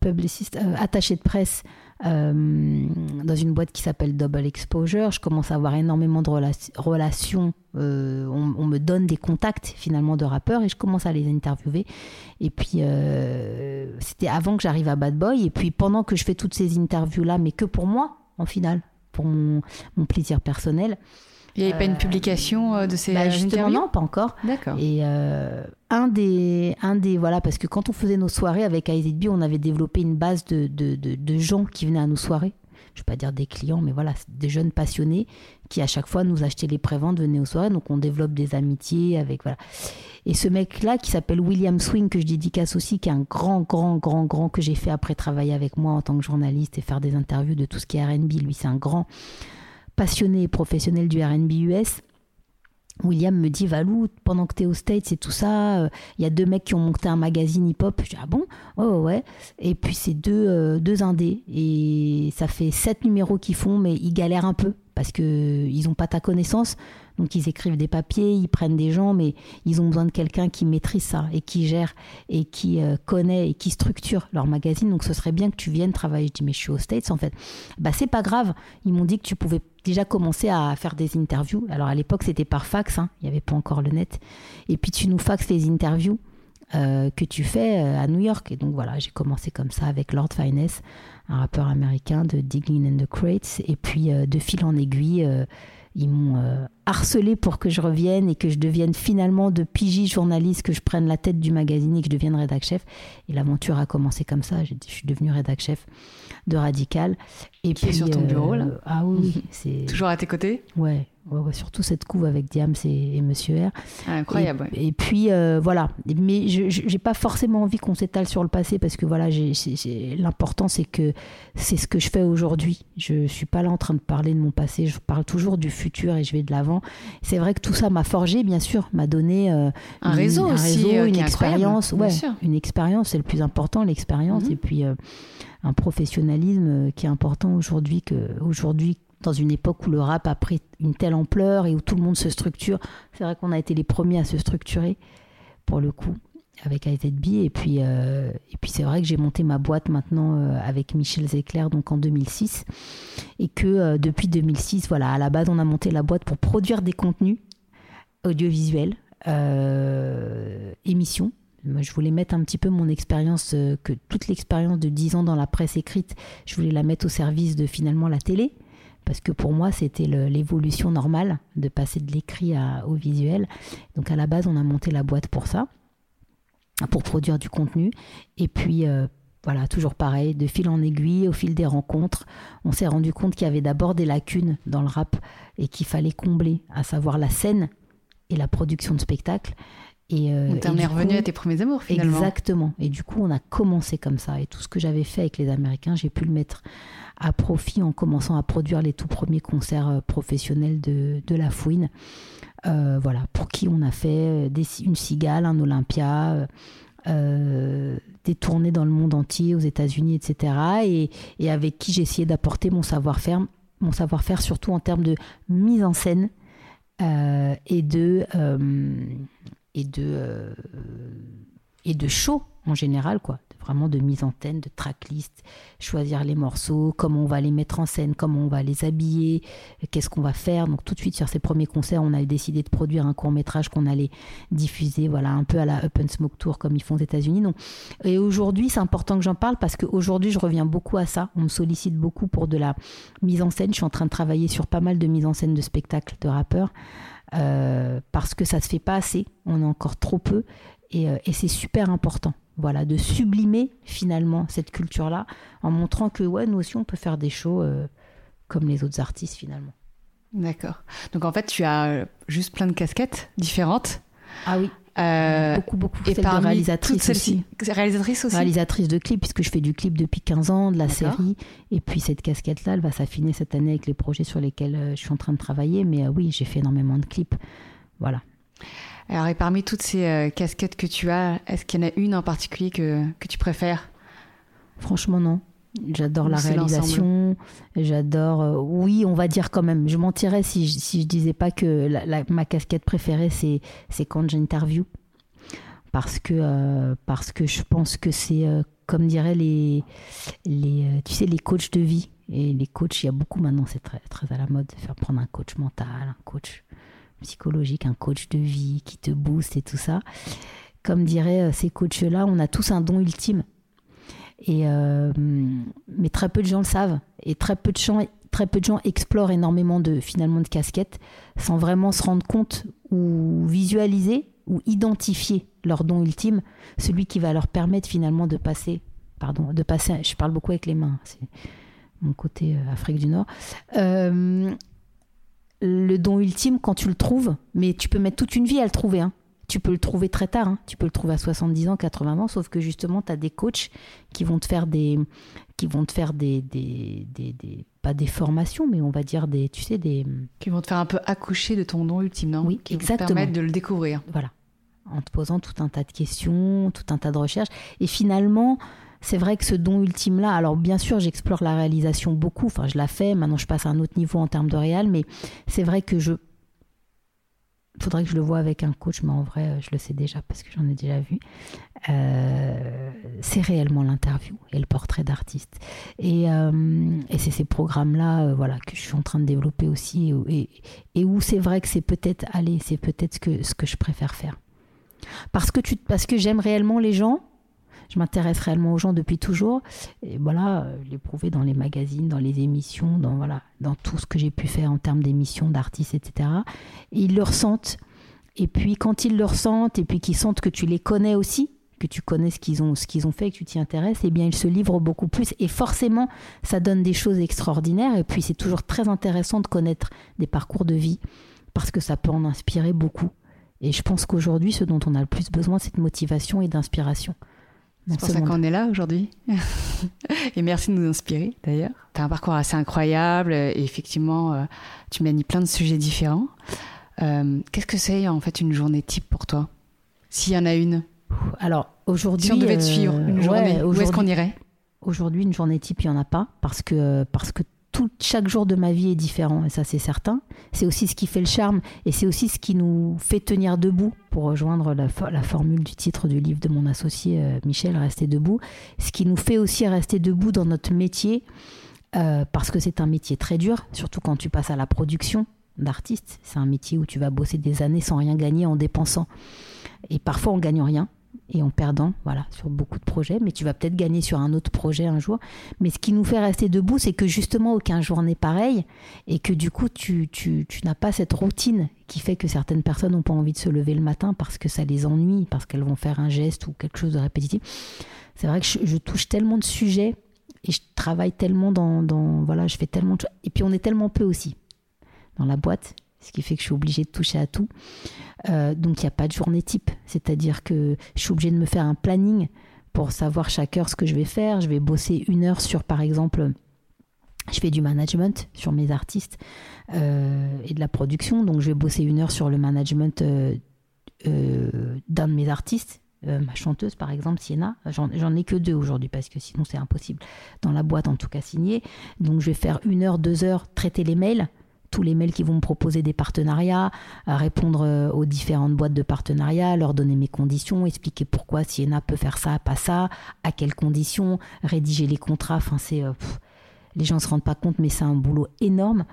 publiciste, euh, attaché de presse dans une boîte qui s'appelle Double Exposure. Je commence à avoir énormément de relations. Euh, on, me donne des contacts finalement de rappeurs et je commence à les interviewer. Et puis c'était avant que j'arrive à Bad Boy. Et puis pendant que je fais toutes ces interviews là, mais que pour moi en final, pour mon plaisir personnel. Il n'y avait pas une publication euh, de ces bah, justement, non, pas encore. D'accord. Et euh, un des, un des, voilà, parce que quand on faisait nos soirées avec IZB, on avait développé une base de, de, de, gens qui venaient à nos soirées. Je ne vais pas dire des clients, mais voilà, des jeunes passionnés qui à chaque fois nous achetaient les préventes, venaient aux soirées. Donc on développe des amitiés avec voilà. Et ce mec-là qui s'appelle William Swing que je dédicace aussi, qui est un grand, grand, grand, grand que j'ai fait après travailler avec moi en tant que journaliste et faire des interviews de tout ce qui est R&B. Lui, c'est un grand passionné et professionnel du RB US, William me dit Valou, pendant que tu es au States et tout ça, il euh, y a deux mecs qui ont monté un magazine hip-hop. Je dis Ah bon? Ouais, ouais. Et puis c'est deux, euh, deux indés. Et ça fait sept numéros qu'ils font, mais ils galèrent un peu parce qu'ils n'ont pas ta connaissance. Donc ils écrivent des papiers, ils prennent des gens, mais ils ont besoin de quelqu'un qui maîtrise ça et qui gère et qui euh, connaît et qui structure leur magazine. Donc ce serait bien que tu viennes travailler. Je dis mais je suis aux States en fait. Bah c'est pas grave. Ils m'ont dit que tu pouvais déjà commencer à faire des interviews. Alors à l'époque c'était par fax, hein. il n'y avait pas encore le net. Et puis tu nous faxes les interviews. Euh, que tu fais euh, à New York. Et donc voilà, j'ai commencé comme ça avec Lord Finesse, un rappeur américain de Digging in the Crates. Et puis de fil en aiguille, ils m'ont euh, harcelé pour que je revienne et que je devienne finalement de pigiste journaliste, que je prenne la tête du magazine et que je devienne rédac chef. Et l'aventure a commencé comme ça. Je suis devenue rédac chef de Radical. Et Qui puis, est sur ton bureau là Ah oui, [LAUGHS] c'est toujours à tes côtés. Ouais, surtout cette couve avec Diams et, Monsieur R. Ah, incroyable. Et, puis euh, voilà, mais je n'ai pas forcément envie qu'on s'étale sur le passé parce que voilà, l'important c'est que c'est ce que je fais aujourd'hui. Je suis pas là en train de parler de mon passé, je parle toujours du futur et je vais de l'avant. C'est vrai que tout ça m'a forgé, bien sûr, m'a donné euh, un, réseau aussi, euh, une expérience. Ouais, une expérience, c'est le plus important, l'expérience, mhm. et puis un professionnalisme qui est important aujourd'hui que aujourd'hui dans une époque où le rap a pris une telle ampleur et où tout le monde se structure. C'est vrai qu'on a été les premiers à se structurer, pour le coup, avec AZB. Et puis, euh, et puis c'est vrai que j'ai monté ma boîte maintenant euh, avec Michel Zecler, donc en 2006. Et que euh, depuis 2006, voilà, à la base, on a monté la boîte pour produire des contenus audiovisuels, émissions. Moi, je voulais mettre un petit peu mon expérience, que toute l'expérience de 10 ans dans la presse écrite, je voulais la mettre au service de finalement la télé parce que pour moi, c'était l'évolution normale de passer de l'écrit au visuel. Donc à la base, on a monté la boîte pour ça, pour produire du contenu. Et puis, euh, voilà, toujours pareil, de fil en aiguille, au fil des rencontres, on s'est rendu compte qu'il y avait d'abord des lacunes dans le rap et qu'il fallait combler, à savoir la scène et la production de spectacles. Et, euh, on est revenu à tes premiers amours finalement. Exactement. Et du coup, on a commencé comme ça. Et tout ce que j'avais fait avec les Américains, j'ai pu le mettre à profit en commençant à produire les tout premiers concerts euh, professionnels de, de La Fouine. Euh, voilà, pour qui on a fait des, une cigale, un Olympia, euh, des tournées dans le monde entier, aux États-Unis, etc. Et, et, avec qui j'ai essayé d'apporter mon savoir-faire, mon savoir-faire surtout en termes de mise en scène et de et de et de show en général, quoi vraiment de mise en scène, de tracklist, choisir les morceaux, comment on va les mettre en scène, comment on va les habiller, qu'est-ce qu'on va faire. Donc tout de suite sur ces premiers concerts, on a décidé de produire un court métrage qu'on allait diffuser, voilà, un peu à la Up and Smoke Tour comme ils font aux États-Unis. Donc, et aujourd'hui, c'est important que j'en parle parce qu'aujourd'hui, je reviens beaucoup à ça. On me sollicite beaucoup pour de la mise en scène. Je suis en train de travailler sur pas mal de mise en scène de spectacles de rappeurs. Euh, parce que ça se fait pas assez, on est encore trop peu, et, euh, et c'est super important voilà, de sublimer finalement cette culture-là en montrant que ouais, nous aussi on peut faire des shows euh, comme les autres artistes finalement. D'accord. Donc en fait, tu as juste plein de casquettes différentes. Ah oui. Euh, beaucoup, beaucoup. Et par réalisatrice aussi. Réalisatrice aussi. Réalisatrice de clips, puisque je fais du clip depuis 15 ans, de la série. Et puis cette casquette-là, elle va s'affiner cette année avec les projets sur lesquels je suis en train de travailler. Mais oui, j'ai fait énormément de clips. Voilà. Alors, et parmi toutes ces euh, casquettes que tu as, est-ce qu'il y en a une en particulier que, que tu préfères? Franchement, non. J'adore la réalisation, j'adore. Euh, oui, on va dire quand même. Je mentirais si je, si je disais pas que ma casquette préférée c'est c'est quand j'interview, parce que euh, parce que je pense que c'est comme diraient les les tu sais les coachs de vie et les coachs. Il y a beaucoup maintenant, c'est très très à la mode de faire prendre un coach mental, un coach psychologique, un coach de vie qui te booste et tout ça. Comme diraient euh, ces coachs-là, on a tous un don ultime. Et euh, mais très peu de gens le savent. Et très peu de gens, très peu de gens explorent énormément de, finalement, de casquettes sans vraiment se rendre compte ou visualiser ou identifier leur don ultime, celui qui va leur permettre finalement de passer, pardon, de passer, je parle beaucoup avec les mains, c'est mon côté euh, Afrique du Nord, le don ultime quand tu le trouves, mais tu peux mettre toute une vie à le trouver. Hein. Tu peux le trouver très tard, hein. tu peux le trouver à 70 ans, 80 ans, sauf que justement, tu as des coachs qui vont te faire des. qui vont te faire des, des, des, pas des formations, mais on va dire des. Tu sais, des. Qui vont te faire un peu accoucher de ton don ultime, non? Oui, qui exactement. Vont te permettre de le découvrir. Voilà. En te posant tout un tas de questions, tout un tas de recherches. Et finalement, c'est vrai que ce don ultime-là, alors bien sûr, j'explore la réalisation beaucoup, enfin je la fais, maintenant je passe à un autre niveau en termes de réal, mais c'est vrai que je. Il faudrait que je le vois avec un coach, mais en vrai, je le sais déjà parce que j'en ai déjà vu. Euh, c'est réellement l'interview et le portrait d'artiste. Et, euh, c'est ces programmes-là euh, voilà, que je suis en train de développer aussi et, où c'est vrai que c'est peut-être, allez, c'est peut-être ce que, ce que je préfère faire. Parce que, parce que j'aime réellement les gens, je m'intéresse réellement aux gens depuis toujours. Et voilà, l'ai prouvé dans les magazines, dans les émissions, dans, voilà, dans tout ce que j'ai pu faire en termes d'émissions, d'artistes, etc. Et ils le ressentent. Et puis quand ils le ressentent, et puis qu'ils sentent que tu les connais aussi, que tu connais ce qu'ils ont, ce qu'ils ont fait, que tu t'y intéresses, eh bien ils se livrent beaucoup plus. Et forcément, ça donne des choses extraordinaires. Et puis c'est toujours très intéressant de connaître des parcours de vie parce que ça peut en inspirer beaucoup. Et je pense qu'aujourd'hui, ce dont on a le plus besoin, c'est de motivation et d'inspiration. C'est pour ça qu'on est là aujourd'hui. [LAUGHS] et merci de nous inspirer d'ailleurs. Tu as un parcours assez incroyable et effectivement, euh, tu manies plein de sujets différents. Euh, qu'est-ce que c'est en fait une journée type pour toi? S'il y en a une Alors aujourd'hui. Si on devait te suivre une euh, journée, où est-ce qu'on irait? Aujourd'hui, une journée type, il n'y en a pas parce que, parce que chaque jour de ma vie est différent, et ça c'est certain. C'est aussi ce qui fait le charme, et c'est aussi ce qui nous fait tenir debout, pour rejoindre la, formule du titre du livre de mon associé euh, Michel, Rester debout. Ce qui nous fait aussi rester debout dans notre métier, euh, parce que c'est un métier très dur, surtout quand tu passes à la production d'artiste. C'est un métier où tu vas bosser des années sans rien gagner en dépensant. Et parfois on gagne rien et en perdant, voilà, sur beaucoup de projets. Mais tu vas peut-être gagner sur un autre projet un jour. Mais ce qui nous fait rester debout, c'est que justement aucun jour n'est pareil et que du coup, tu, tu, tu n'as pas cette routine qui fait que certaines personnes n'ont pas envie de se lever le matin parce que ça les ennuie, parce qu'elles vont faire un geste ou quelque chose de répétitif. C'est vrai que je, touche tellement de sujets et je travaille tellement dans, dans voilà, je fais tellement de. Et puis on est tellement peu aussi dans la boîte ce qui fait que je suis obligée de toucher à tout. Euh, donc il n'y a pas de journée type, c'est-à-dire que je suis obligée de me faire un planning pour savoir chaque heure ce que je vais faire. Je vais bosser une heure sur, par exemple, je fais du management sur mes artistes euh, et de la production, donc je vais bosser une heure sur le management euh, d'un de mes artistes. ma chanteuse par exemple Sienna, j'en ai que deux aujourd'hui parce que sinon c'est impossible dans la boîte en tout cas signée. Donc je vais faire une heure, deux heures traiter les mails, tous les mails qui vont me proposer des partenariats, répondre euh, aux différentes boîtes de partenariat, leur donner mes conditions, expliquer pourquoi Siena peut faire ça, pas ça, à quelles conditions, rédiger les contrats. Enfin, c'est euh, les gens ne se rendent pas compte, mais c'est un boulot énorme.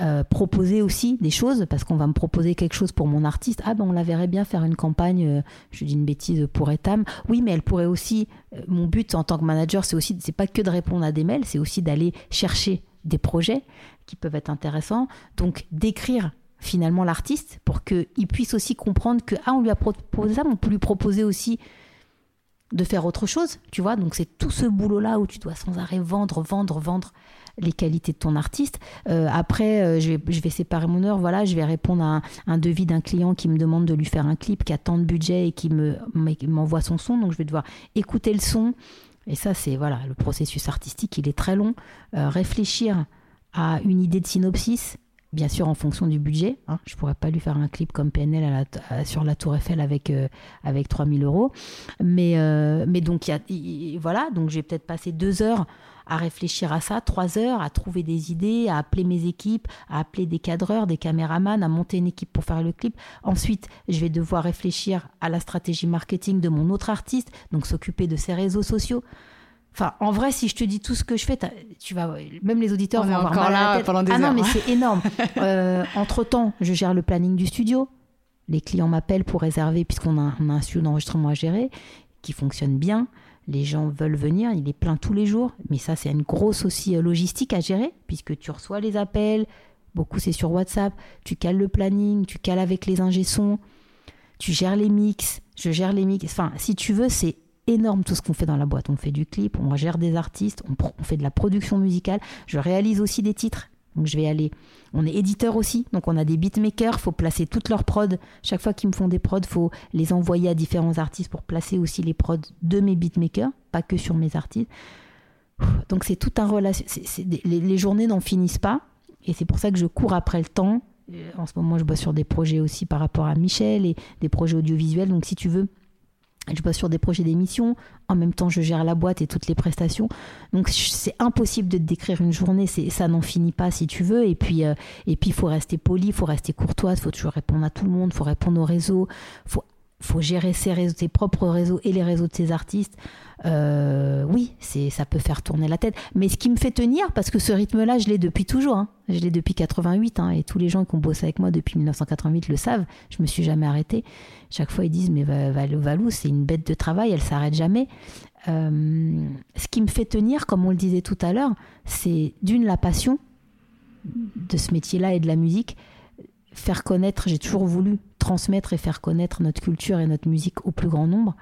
Euh, proposer aussi des choses, parce qu'on va me proposer quelque chose pour mon artiste. Ah ben on la verrait bien faire une campagne, je dis une bêtise, pour Etam. Oui, mais elle pourrait aussi, mon but en tant que manager, c'est aussi, c'est pas que de répondre à des mails, c'est aussi d'aller chercher des projets qui peuvent être intéressants. Donc d'écrire finalement l'artiste pour qu'il puisse aussi comprendre que ah on lui a proposé ça, mais on peut lui proposer aussi de faire autre chose, tu vois. Donc c'est tout ce boulot là où tu dois sans arrêt vendre, vendre, vendre les qualités de ton artiste. Euh, après, euh, je, vais, je, vais, séparer mon heure. Voilà, je vais répondre à un, devis d'un client qui me demande de lui faire un clip qui a tant de budget et qui me m'envoie son son. Donc je vais devoir écouter le son. Et ça, c'est voilà, le processus artistique, il est très long. Euh, réfléchir à une idée de synopsis, bien sûr en fonction du budget. Hein. Je ne pourrais pas lui faire un clip comme PNL sur la Tour Eiffel avec, euh, avec 3000 euros. Mais, euh, mais donc, y voilà, donc j'ai peut-être passé deux heures à réfléchir à ça, trois heures, à trouver des idées, à appeler mes équipes, à appeler des cadreurs, des caméramans, à monter une équipe pour faire le clip. Ensuite, je vais devoir réfléchir à la stratégie marketing de mon autre artiste, donc s'occuper de ses réseaux sociaux. Enfin, en vrai, si je te dis tout ce que je fais, tu vas, même les auditeurs vont avoir mal à la tête. Pendant des ah non, mais c'est énorme. [LAUGHS] Euh, entre temps, je gère le planning du studio. Les clients m'appellent pour réserver, puisqu'on a, a, un studio d'enregistrement à gérer qui fonctionne bien. Les gens veulent venir, il est plein tous les jours. Mais ça, c'est une grosse aussi euh, logistique à gérer, puisque tu reçois les appels. Beaucoup, c'est sur WhatsApp. Tu cales le planning, tu cales avec les ingé tu gères les mix, je gère les mix. Enfin, si tu veux, c'est énorme tout ce qu'on fait dans la boîte. On fait du clip, on gère des artistes, on, fait de la production musicale. Je réalise aussi des titres. Donc je vais aller. On est éditeur aussi, donc on a des beatmakers. Faut placer toutes leurs prods. Chaque fois qu'ils me font des prods, faut les envoyer à différents artistes pour placer aussi les prods de mes beatmakers, pas que sur mes artistes. Donc c'est tout un relation. les, les, journées n'en finissent pas, et c'est pour ça que je cours après le temps. Euh, en ce moment, je bosse sur des projets aussi par rapport à Michel et des projets audiovisuels. Donc si tu veux, je bosse sur des projets d'émission, en même temps je gère la boîte et toutes les prestations. Donc c'est impossible de te décrire une journée, ça n'en finit pas si tu veux. Et puis euh, et puis il faut rester poli, il faut rester courtois, il faut toujours répondre à tout le monde, il faut répondre aux réseaux, faut faut gérer ses propres réseaux et les réseaux de ses artistes. Euh, oui, c'est, ça peut faire tourner la tête. Mais ce qui me fait tenir, parce que ce rythme-là, je l'ai depuis toujours. Hein. Je l'ai depuis 88, hein, et tous les gens qui ont bossé avec moi depuis 1988 le savent. Je me suis jamais arrêtée. Chaque fois, ils disent mais Valou, c'est une bête de travail, elle s'arrête jamais. ce qui me fait tenir, comme on le disait tout à l'heure, c'est d'une la passion de ce métier-là et de la musique, faire connaître, j'ai toujours voulu transmettre et faire connaître notre culture et notre musique au plus grand nombre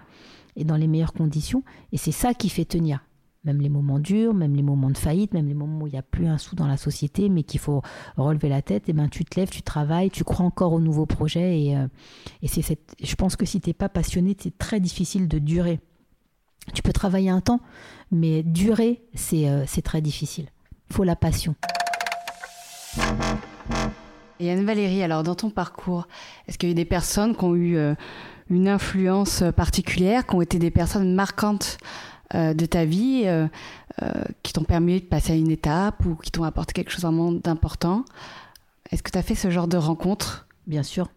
et dans les meilleures conditions. Et c'est ça qui fait tenir. Même les moments durs, même les moments de faillite, même les moments où il n'y a plus un sou dans la société, mais qu'il faut relever la tête, et ben tu te lèves, tu travailles, tu crois encore aux nouveaux projets. Et, euh, et c'est cette, je pense que si tu n'es pas passionné, c'est très difficile de durer. Tu peux travailler un temps, mais durer, c'est euh, très difficile. Il faut la passion. Et Anne-Valérie, alors dans ton parcours, est-ce qu'il y a eu des personnes qui ont eu euh, une influence particulière, qui ont été des personnes marquantes euh, de ta vie, euh, qui t'ont permis de passer à une étape ou qui t'ont apporté quelque chose vraiment d'important? Est-ce que tu as fait ce genre de rencontres Bien sûr.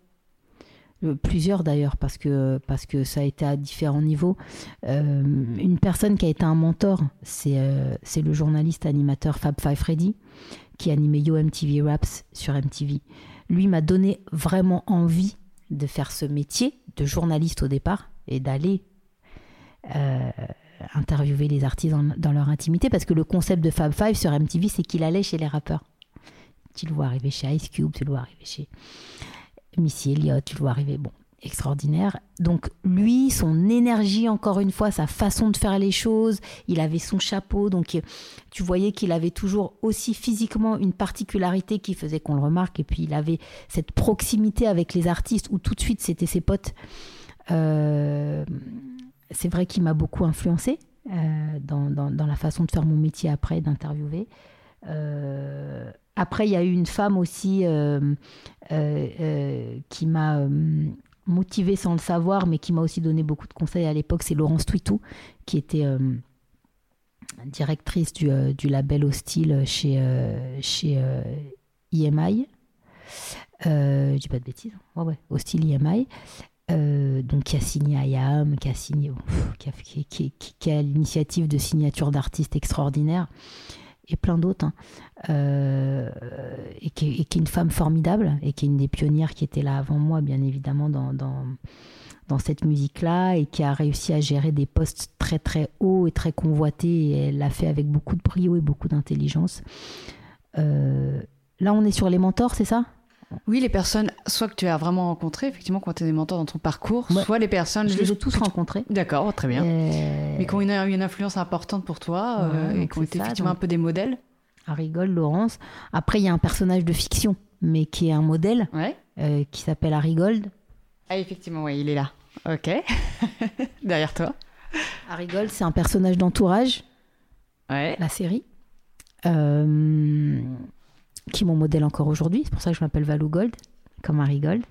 Plusieurs d'ailleurs, parce que, parce que ça a été à différents niveaux. une personne qui a été un mentor, c'est c'est le journaliste animateur Fab Five Freddy qui animait Yo MTV Raps sur MTV. Lui m'a donné vraiment envie de faire ce métier de journaliste au départ et d'aller euh, interviewer les artistes dans, leur intimité parce que le concept de Fab Five sur MTV c'est qu'il allait chez les rappeurs. Tu le vois arriver chez Ice Cube, tu le vois arriver chez Missy Elliott, tu le vois arriver. Bon, extraordinaire. Donc lui, son énergie, encore une fois, sa façon de faire les choses, il avait son chapeau, donc tu voyais qu'il avait toujours aussi physiquement une particularité qui faisait qu'on le remarque, et puis il avait cette proximité avec les artistes où tout de suite c'était ses potes. Euh, c'est vrai qu'il m'a beaucoup influencé euh, dans, la façon de faire mon métier après, d'interviewer. Euh, après, il y a eu une femme aussi qui m'a motivée sans le savoir, mais qui m'a aussi donné beaucoup de conseils à l'époque, c'est Laurence Twitou, qui était euh, directrice du, euh, du, label Hostile chez, euh, chez IMI. je dis pas de bêtises. Ouais, Hostile IMI. donc qui a signé IAM, qui a signé, qui, a l'initiative de signature d'artistes extraordinaires et plein d'autres, hein. euh, et, qui, est une femme formidable, et qui est une des pionnières qui était là avant moi, bien évidemment, dans, cette musique-là, et qui a réussi à gérer des postes très très hauts et très convoités, et elle l'a fait avec beaucoup de brio et beaucoup d'intelligence. Euh, là, on est sur les mentors, c'est ça? Oui, les personnes, soit que tu as vraiment rencontré, effectivement, quand tu es des mentors dans ton parcours, soit les personnes. Je les ai tous rencontrés. D'accord, très bien. Mais qui ont une, une, influence importante pour toi euh, et qui ont été effectivement un peu des modèles. Harry Gold, Laurence. Après, il y a un personnage de fiction, mais qui est un modèle, euh, qui s'appelle Harry Gold. Ah, effectivement, oui, il est là. Ok. [LAUGHS] Derrière toi. Harry Gold, c'est un personnage d'entourage. Ouais. La série. Euh qui est modèle encore aujourd'hui. C'est pour ça que je m'appelle Valou Gold, comme Marie Gold.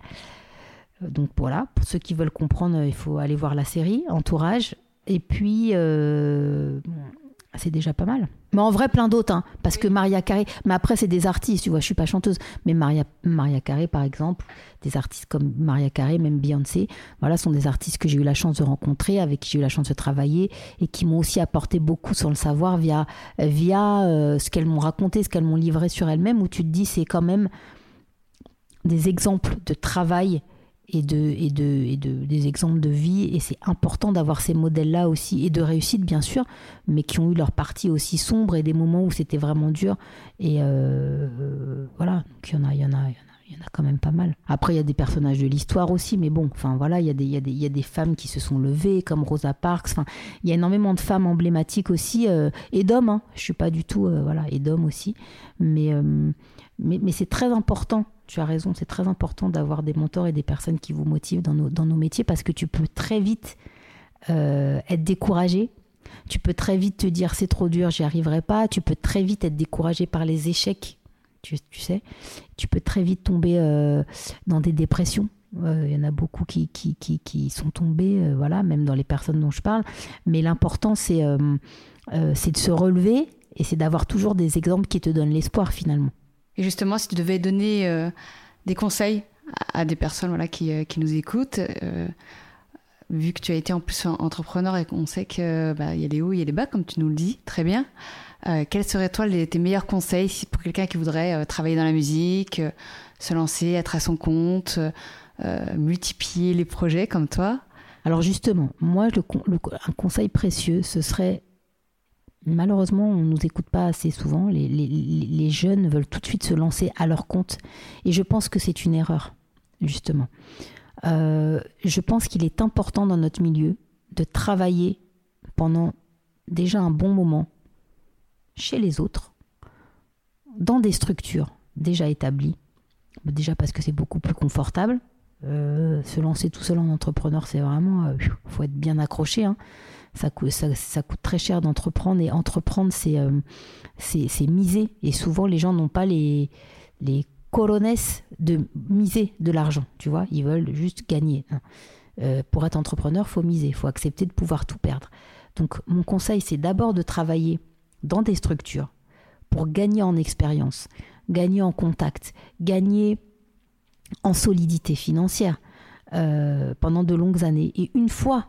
Euh, donc voilà, pour ceux qui veulent comprendre, il faut aller voir la série, Entourage. Et puis, euh, c'est déjà pas mal. Mais en vrai, plein d'autres, hein, parce que Maria Carré, mais après, c'est des artistes, tu vois, je suis pas chanteuse, mais Maria, Maria Carré, par exemple, des artistes comme Maria Carré, même Beyoncé, voilà, sont des artistes que j'ai eu la chance de rencontrer, avec qui j'ai eu la chance de travailler, et qui m'ont aussi apporté beaucoup sur le savoir via, via euh, ce qu'elles m'ont raconté, ce qu'elles m'ont livré sur elles-mêmes, où tu te dis, c'est quand même des exemples de travail et, de, et, de, et de, des exemples de vie. Et c'est important d'avoir ces modèles-là aussi, et de réussite bien sûr, mais qui ont eu leur partie aussi sombre et des moments où c'était vraiment dur. Et euh, voilà, donc il y en a, il y en a, il y en a quand même pas mal. Après, il y a des personnages de l'histoire aussi, mais bon, enfin voilà, il y, a des, il, y a des, il y a des femmes qui se sont levées, comme Rosa Parks. Enfin, il y a énormément de femmes emblématiques aussi, euh, et d'hommes. Hein. Je suis pas du tout, euh, voilà, et d'hommes aussi. Mais, mais, mais c'est très important tu as raison, c'est très important d'avoir des mentors et des personnes qui vous motivent dans nos, métiers parce que tu peux très vite euh, être découragé. Tu peux très vite te dire c'est trop dur, j'y arriverai pas. Tu peux très vite être découragé par les échecs, tu, sais. Tu peux très vite tomber euh, dans des dépressions. Euh, il y en a beaucoup qui sont tombés, voilà, même dans les personnes dont je parle. Mais l'important, c'est c'est de se relever et c'est d'avoir toujours des exemples qui te donnent l'espoir finalement. Et justement, si tu devais donner euh, des conseils à, des personnes voilà, qui, euh, qui nous écoutent, euh, vu que tu as été en plus entrepreneur et qu'on sait qu'il bah, y a les hauts, il y a les bas, comme tu nous le dis, très bien. quels seraient toi les, tes meilleurs conseils pour quelqu'un qui voudrait travailler dans la musique, se lancer, être à son compte, multiplier les projets comme toi? Alors justement, moi, un conseil précieux, ce serait malheureusement, on ne nous écoute pas assez souvent. Les, jeunes veulent tout de suite se lancer à leur compte. Et je pense que c'est une erreur, justement. Euh, je pense qu'il est important dans notre milieu de travailler pendant déjà un bon moment chez les autres, dans des structures déjà établies. Déjà parce que c'est beaucoup plus confortable. Euh, se lancer tout seul en entrepreneur, c'est vraiment, il euh, faut être bien accroché. Hein ça coûte, très cher d'entreprendre et entreprendre euh, c'est miser. Et souvent les gens n'ont pas les les de miser de l'argent tu vois. Ils veulent juste gagner hein. euh, pour être entrepreneur faut miser faut accepter de pouvoir tout perdre. Donc mon conseil c'est d'abord de travailler dans des structures pour gagner en expérience gagner en contact gagner en solidité financière euh, pendant de longues années. Et une fois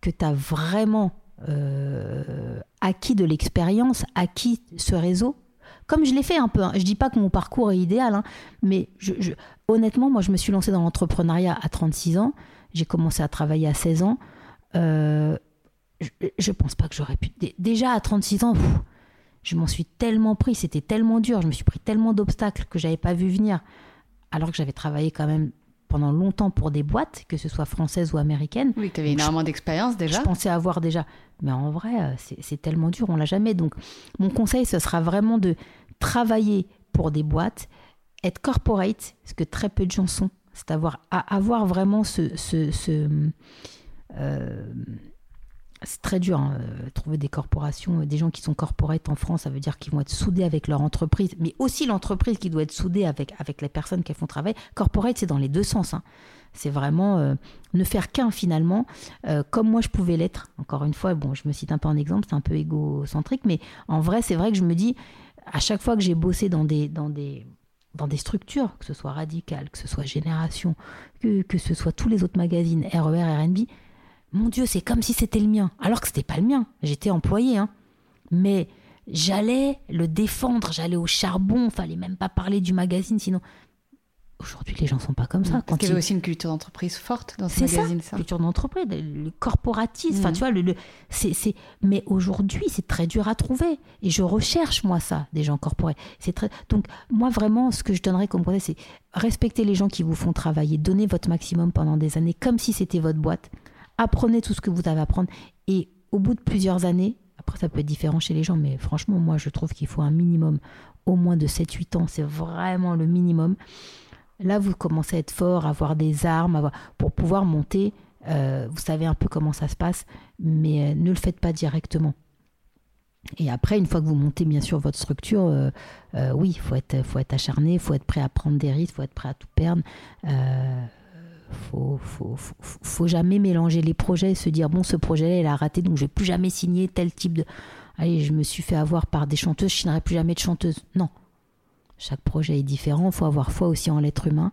que tu as vraiment euh, acquis de l'expérience, acquis ce réseau, comme je l'ai fait un peu. Hein. Je dis pas que mon parcours est idéal, hein, mais je, honnêtement, moi, je me suis lancée dans l'entrepreneuriat à 36 ans. J'ai commencé à travailler à 16 ans. Euh, je, ne pense pas que j'aurais pu. Déjà à 36 ans, je m'en suis tellement pris, c'était tellement dur, je me suis pris tellement d'obstacles que j'avais pas vu venir, alors que j'avais travaillé quand même pendant longtemps pour des boîtes, que ce soit françaises ou américaines. Oui, tu avais énormément d'expérience déjà. Je pensais avoir déjà. Mais en vrai, euh, c'est tellement dur, on l'a jamais. Donc, mon conseil, ce sera vraiment de travailler pour des boîtes, être corporate, ce que très peu de gens sont. C'est avoir, avoir vraiment ce, ce, ce euh, c'est très dur, hein, euh, trouver des corporations, euh, des gens qui sont corporate en France, ça veut dire qu'ils vont être soudés avec leur entreprise, mais aussi l'entreprise qui doit être soudée avec, avec les personnes qu'elles font travailler. Corporate, c'est dans les deux sens. Hein. C'est vraiment euh, ne faire qu'un finalement, comme moi je pouvais l'être. Encore une fois, bon, je me cite un peu en exemple, c'est un peu égocentrique, mais en vrai, c'est vrai que je me dis, à chaque fois que j'ai bossé dans des, dans des, dans des structures, que ce soit Radical, que ce soit Génération, que, que ce soit tous les autres magazines, RER, RB, mon Dieu, c'est comme si c'était le mien. Alors que c'était pas le mien. J'étais employé, hein. Mais j'allais le défendre, j'allais au charbon, fallait même pas parler du magazine, sinon. Aujourd'hui, les gens sont pas comme ça. Parce qu'il y avait aussi une culture d'entreprise forte dans ce magazine. C'est ça, culture d'entreprise, le corporatisme. Enfin, mm. tu vois, le, c'est, Mais aujourd'hui, c'est très dur à trouver. Et je recherche, moi, ça, des gens corporés. C'est très... Donc, moi, vraiment, ce que je donnerais comme conseil, c'est respecter les gens qui vous font travailler, donner votre maximum pendant des années, comme si c'était votre boîte apprenez tout ce que vous avez à apprendre. Et au bout de plusieurs années, après ça peut être différent chez les gens, mais franchement, moi je trouve qu'il faut un minimum au moins de 7-8 ans, c'est vraiment le minimum. Là, vous commencez à être fort, à avoir des armes, pour pouvoir monter. Euh, vous savez un peu comment ça se passe, mais euh, ne le faites pas directement. Et après, une fois que vous montez bien sûr votre structure, euh, oui, il faut être, faut être acharné, il faut être prêt à prendre des risques, il faut être prêt à tout perdre faut, faut, faut, jamais mélanger les projets et se dire bon ce projet-là il a raté donc je vais plus jamais signer tel type de allez je me suis fait avoir par des chanteuses je signerai plus jamais de chanteuse non. Chaque projet est différent faut avoir foi aussi en l'être humain.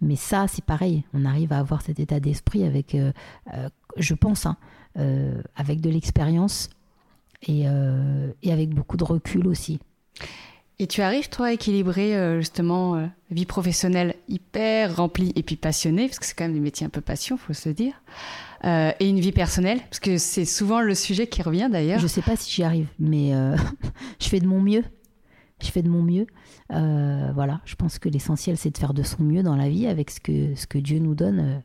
Mais ça c'est pareil. On arrive à avoir cet état d'esprit avec euh, euh, je pense hein, euh, avec de l'expérience et avec beaucoup de recul aussi et tu arrives, toi, à équilibrer euh, justement euh, vie professionnelle hyper remplie et puis passionnée, parce que c'est quand même des métiers un peu passion, faut se dire, euh, et une vie personnelle, parce que c'est souvent le sujet qui revient d'ailleurs. Je sais pas si j'y arrive, mais [LAUGHS] je fais de mon mieux. Je fais de mon mieux. voilà, je pense que l'essentiel, c'est de faire de son mieux dans la vie avec ce que, ce que Dieu nous donne.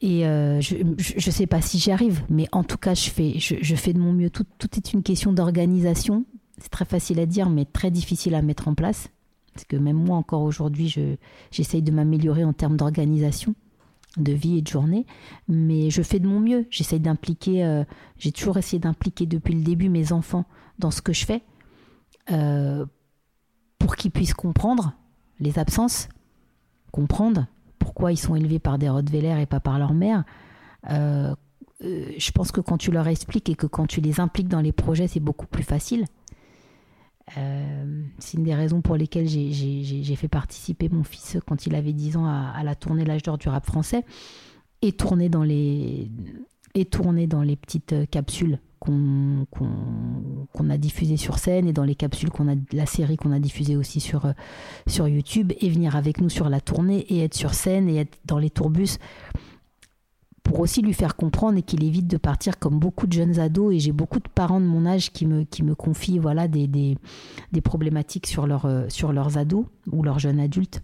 Et je ne sais pas si j'y arrive, mais en tout cas, je fais, je, je fais de mon mieux. Tout, tout est une question d'organisation, c'est très facile à dire, mais très difficile à mettre en place. Parce que même moi, encore aujourd'hui, j'essaye de m'améliorer en termes d'organisation de vie et de journée, mais je fais de mon mieux. J'essaye d'impliquer, euh, j'ai toujours essayé d'impliquer depuis le début mes enfants dans ce que je fais, euh, pour qu'ils puissent comprendre les absences, comprendre pourquoi ils sont élevés par des Rottweiler et pas par leur mère. Euh, je pense que quand tu leur expliques et que quand tu les impliques dans les projets, c'est beaucoup plus facile. Euh, c'est une des raisons pour lesquelles j'ai fait participer mon fils quand il avait 10 ans à, la tournée L'âge d'or du rap français et tourner dans les, et tourner dans les petites euh, capsules qu'on a diffusées sur scène et dans les capsules qu'on a la série qu'on a diffusée aussi sur, euh, sur YouTube et venir avec nous sur la tournée et être sur scène et être dans les tourbus pour aussi lui faire comprendre et qu'il évite de partir comme beaucoup de jeunes ados. Et j'ai beaucoup de parents de mon âge qui me, confient voilà, des, problématiques euh, sur leurs ados ou leurs jeunes adultes.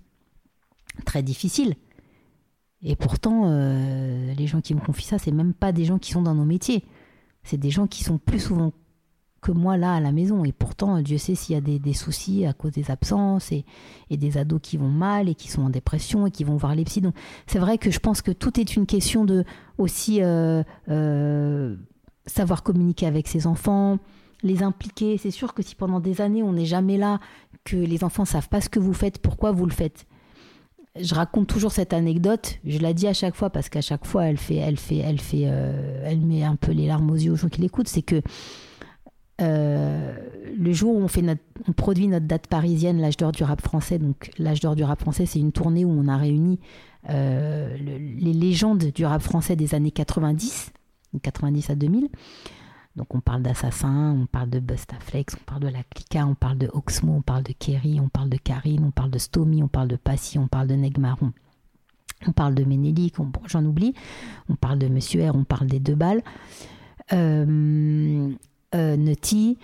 Très difficile. Et pourtant, euh, les gens qui me confient ça, c'est même pas des gens qui sont dans nos métiers. C'est des gens qui sont plus souvent que moi là à la maison. Et pourtant, Dieu sait s'il y a des, soucis à cause des absences et, des ados qui vont mal et qui sont en dépression et qui vont voir les psys. Donc c'est vrai que je pense que tout est une question de aussi euh, euh, savoir communiquer avec ses enfants, les impliquer. C'est sûr que si pendant des années on n'est jamais là, que les enfants savent pas ce que vous faites, pourquoi vous le faites. Je raconte toujours cette anecdote. Je la dis à chaque fois parce qu'à chaque fois elle fait, elle fait, elle fait, euh, elle met un peu les larmes aux yeux aux gens qui l'écoutent. C'est que euh, le jour où on, produit notre date parisienne, l'âge d'or du rap français, donc l'âge d'or du rap français, c'est une tournée où on a réuni euh, les légendes du rap français des années 90, 90 à 2000. Donc on parle d'Assassin, on parle de Bustaflex, on parle de La Clica, on parle de Oxmo, on parle de Kerry, on parle de Karine, on parle de Stomy, on parle de Passy, on parle de Negmaron. On parle de Ménélique, j'en oublie. On parle de Monsieur R, on parle des deux balles. Euh, euh, Nutty.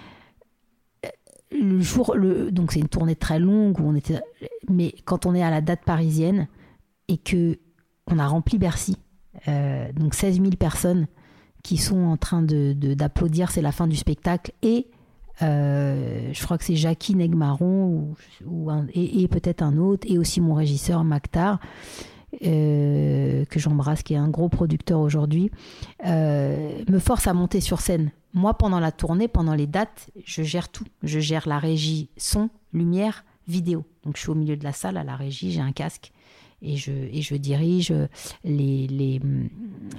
Le jour, le, donc c'est une tournée très longue où on était, mais quand on est à la date parisienne et que on a rempli Bercy, euh, donc 16 000 personnes qui sont en train de, d'applaudir, c'est la fin du spectacle et euh, je crois que c'est Jackie Negmaron ou, et, et peut-être un autre et aussi mon régisseur Mactar euh, que j'embrasse, qui est un gros producteur aujourd'hui, euh, me force à monter sur scène. Moi, pendant la tournée, pendant les dates, je gère tout. Je gère la régie son, lumière, vidéo. Donc je suis au milieu de la salle à la régie, j'ai un casque et je, dirige les, les,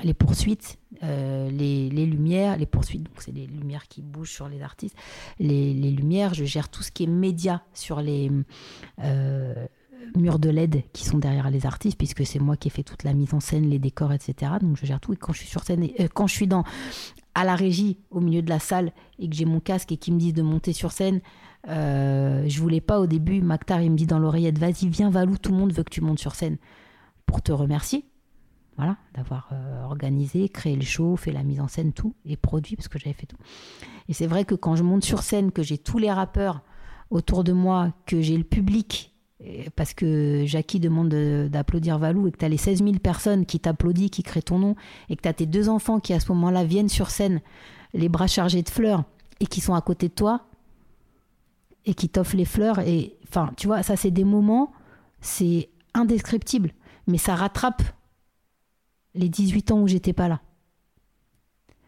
les poursuites, euh, les, les, lumières, les poursuites, donc c'est les lumières qui bougent sur les artistes, les, les, lumières, je gère tout ce qui est média sur les, murs de LED qui sont derrière les artistes, puisque c'est moi qui ai fait toute la mise en scène, les décors, etc. Donc je gère tout. Et quand je suis sur scène, euh, quand je suis dans à la régie, au milieu de la salle, et que j'ai mon casque et qu'ils me disent de monter sur scène, euh, je voulais pas au début. Mactar, il me dit dans l'oreillette, vas-y, viens, Valou, tout le monde veut que tu montes sur scène pour te remercier. Voilà, d'avoir euh, organisé, créé le show, fait la mise en scène, tout, et produit, parce que j'avais fait tout. Et c'est vrai que quand je monte sur scène, que j'ai tous les rappeurs autour de moi, que j'ai le public parce que Jackie demande d'applaudir Valou et que tu as les 16 000 personnes qui t'applaudissent, qui créent ton nom, et que tu tes deux enfants qui à ce moment-là viennent sur scène, les bras chargés de fleurs, et qui sont à côté de toi, et qui t'offrent les fleurs. Et enfin, tu vois, ça c'est des moments, c'est indescriptible, mais ça rattrape les 18 ans où j'étais pas là.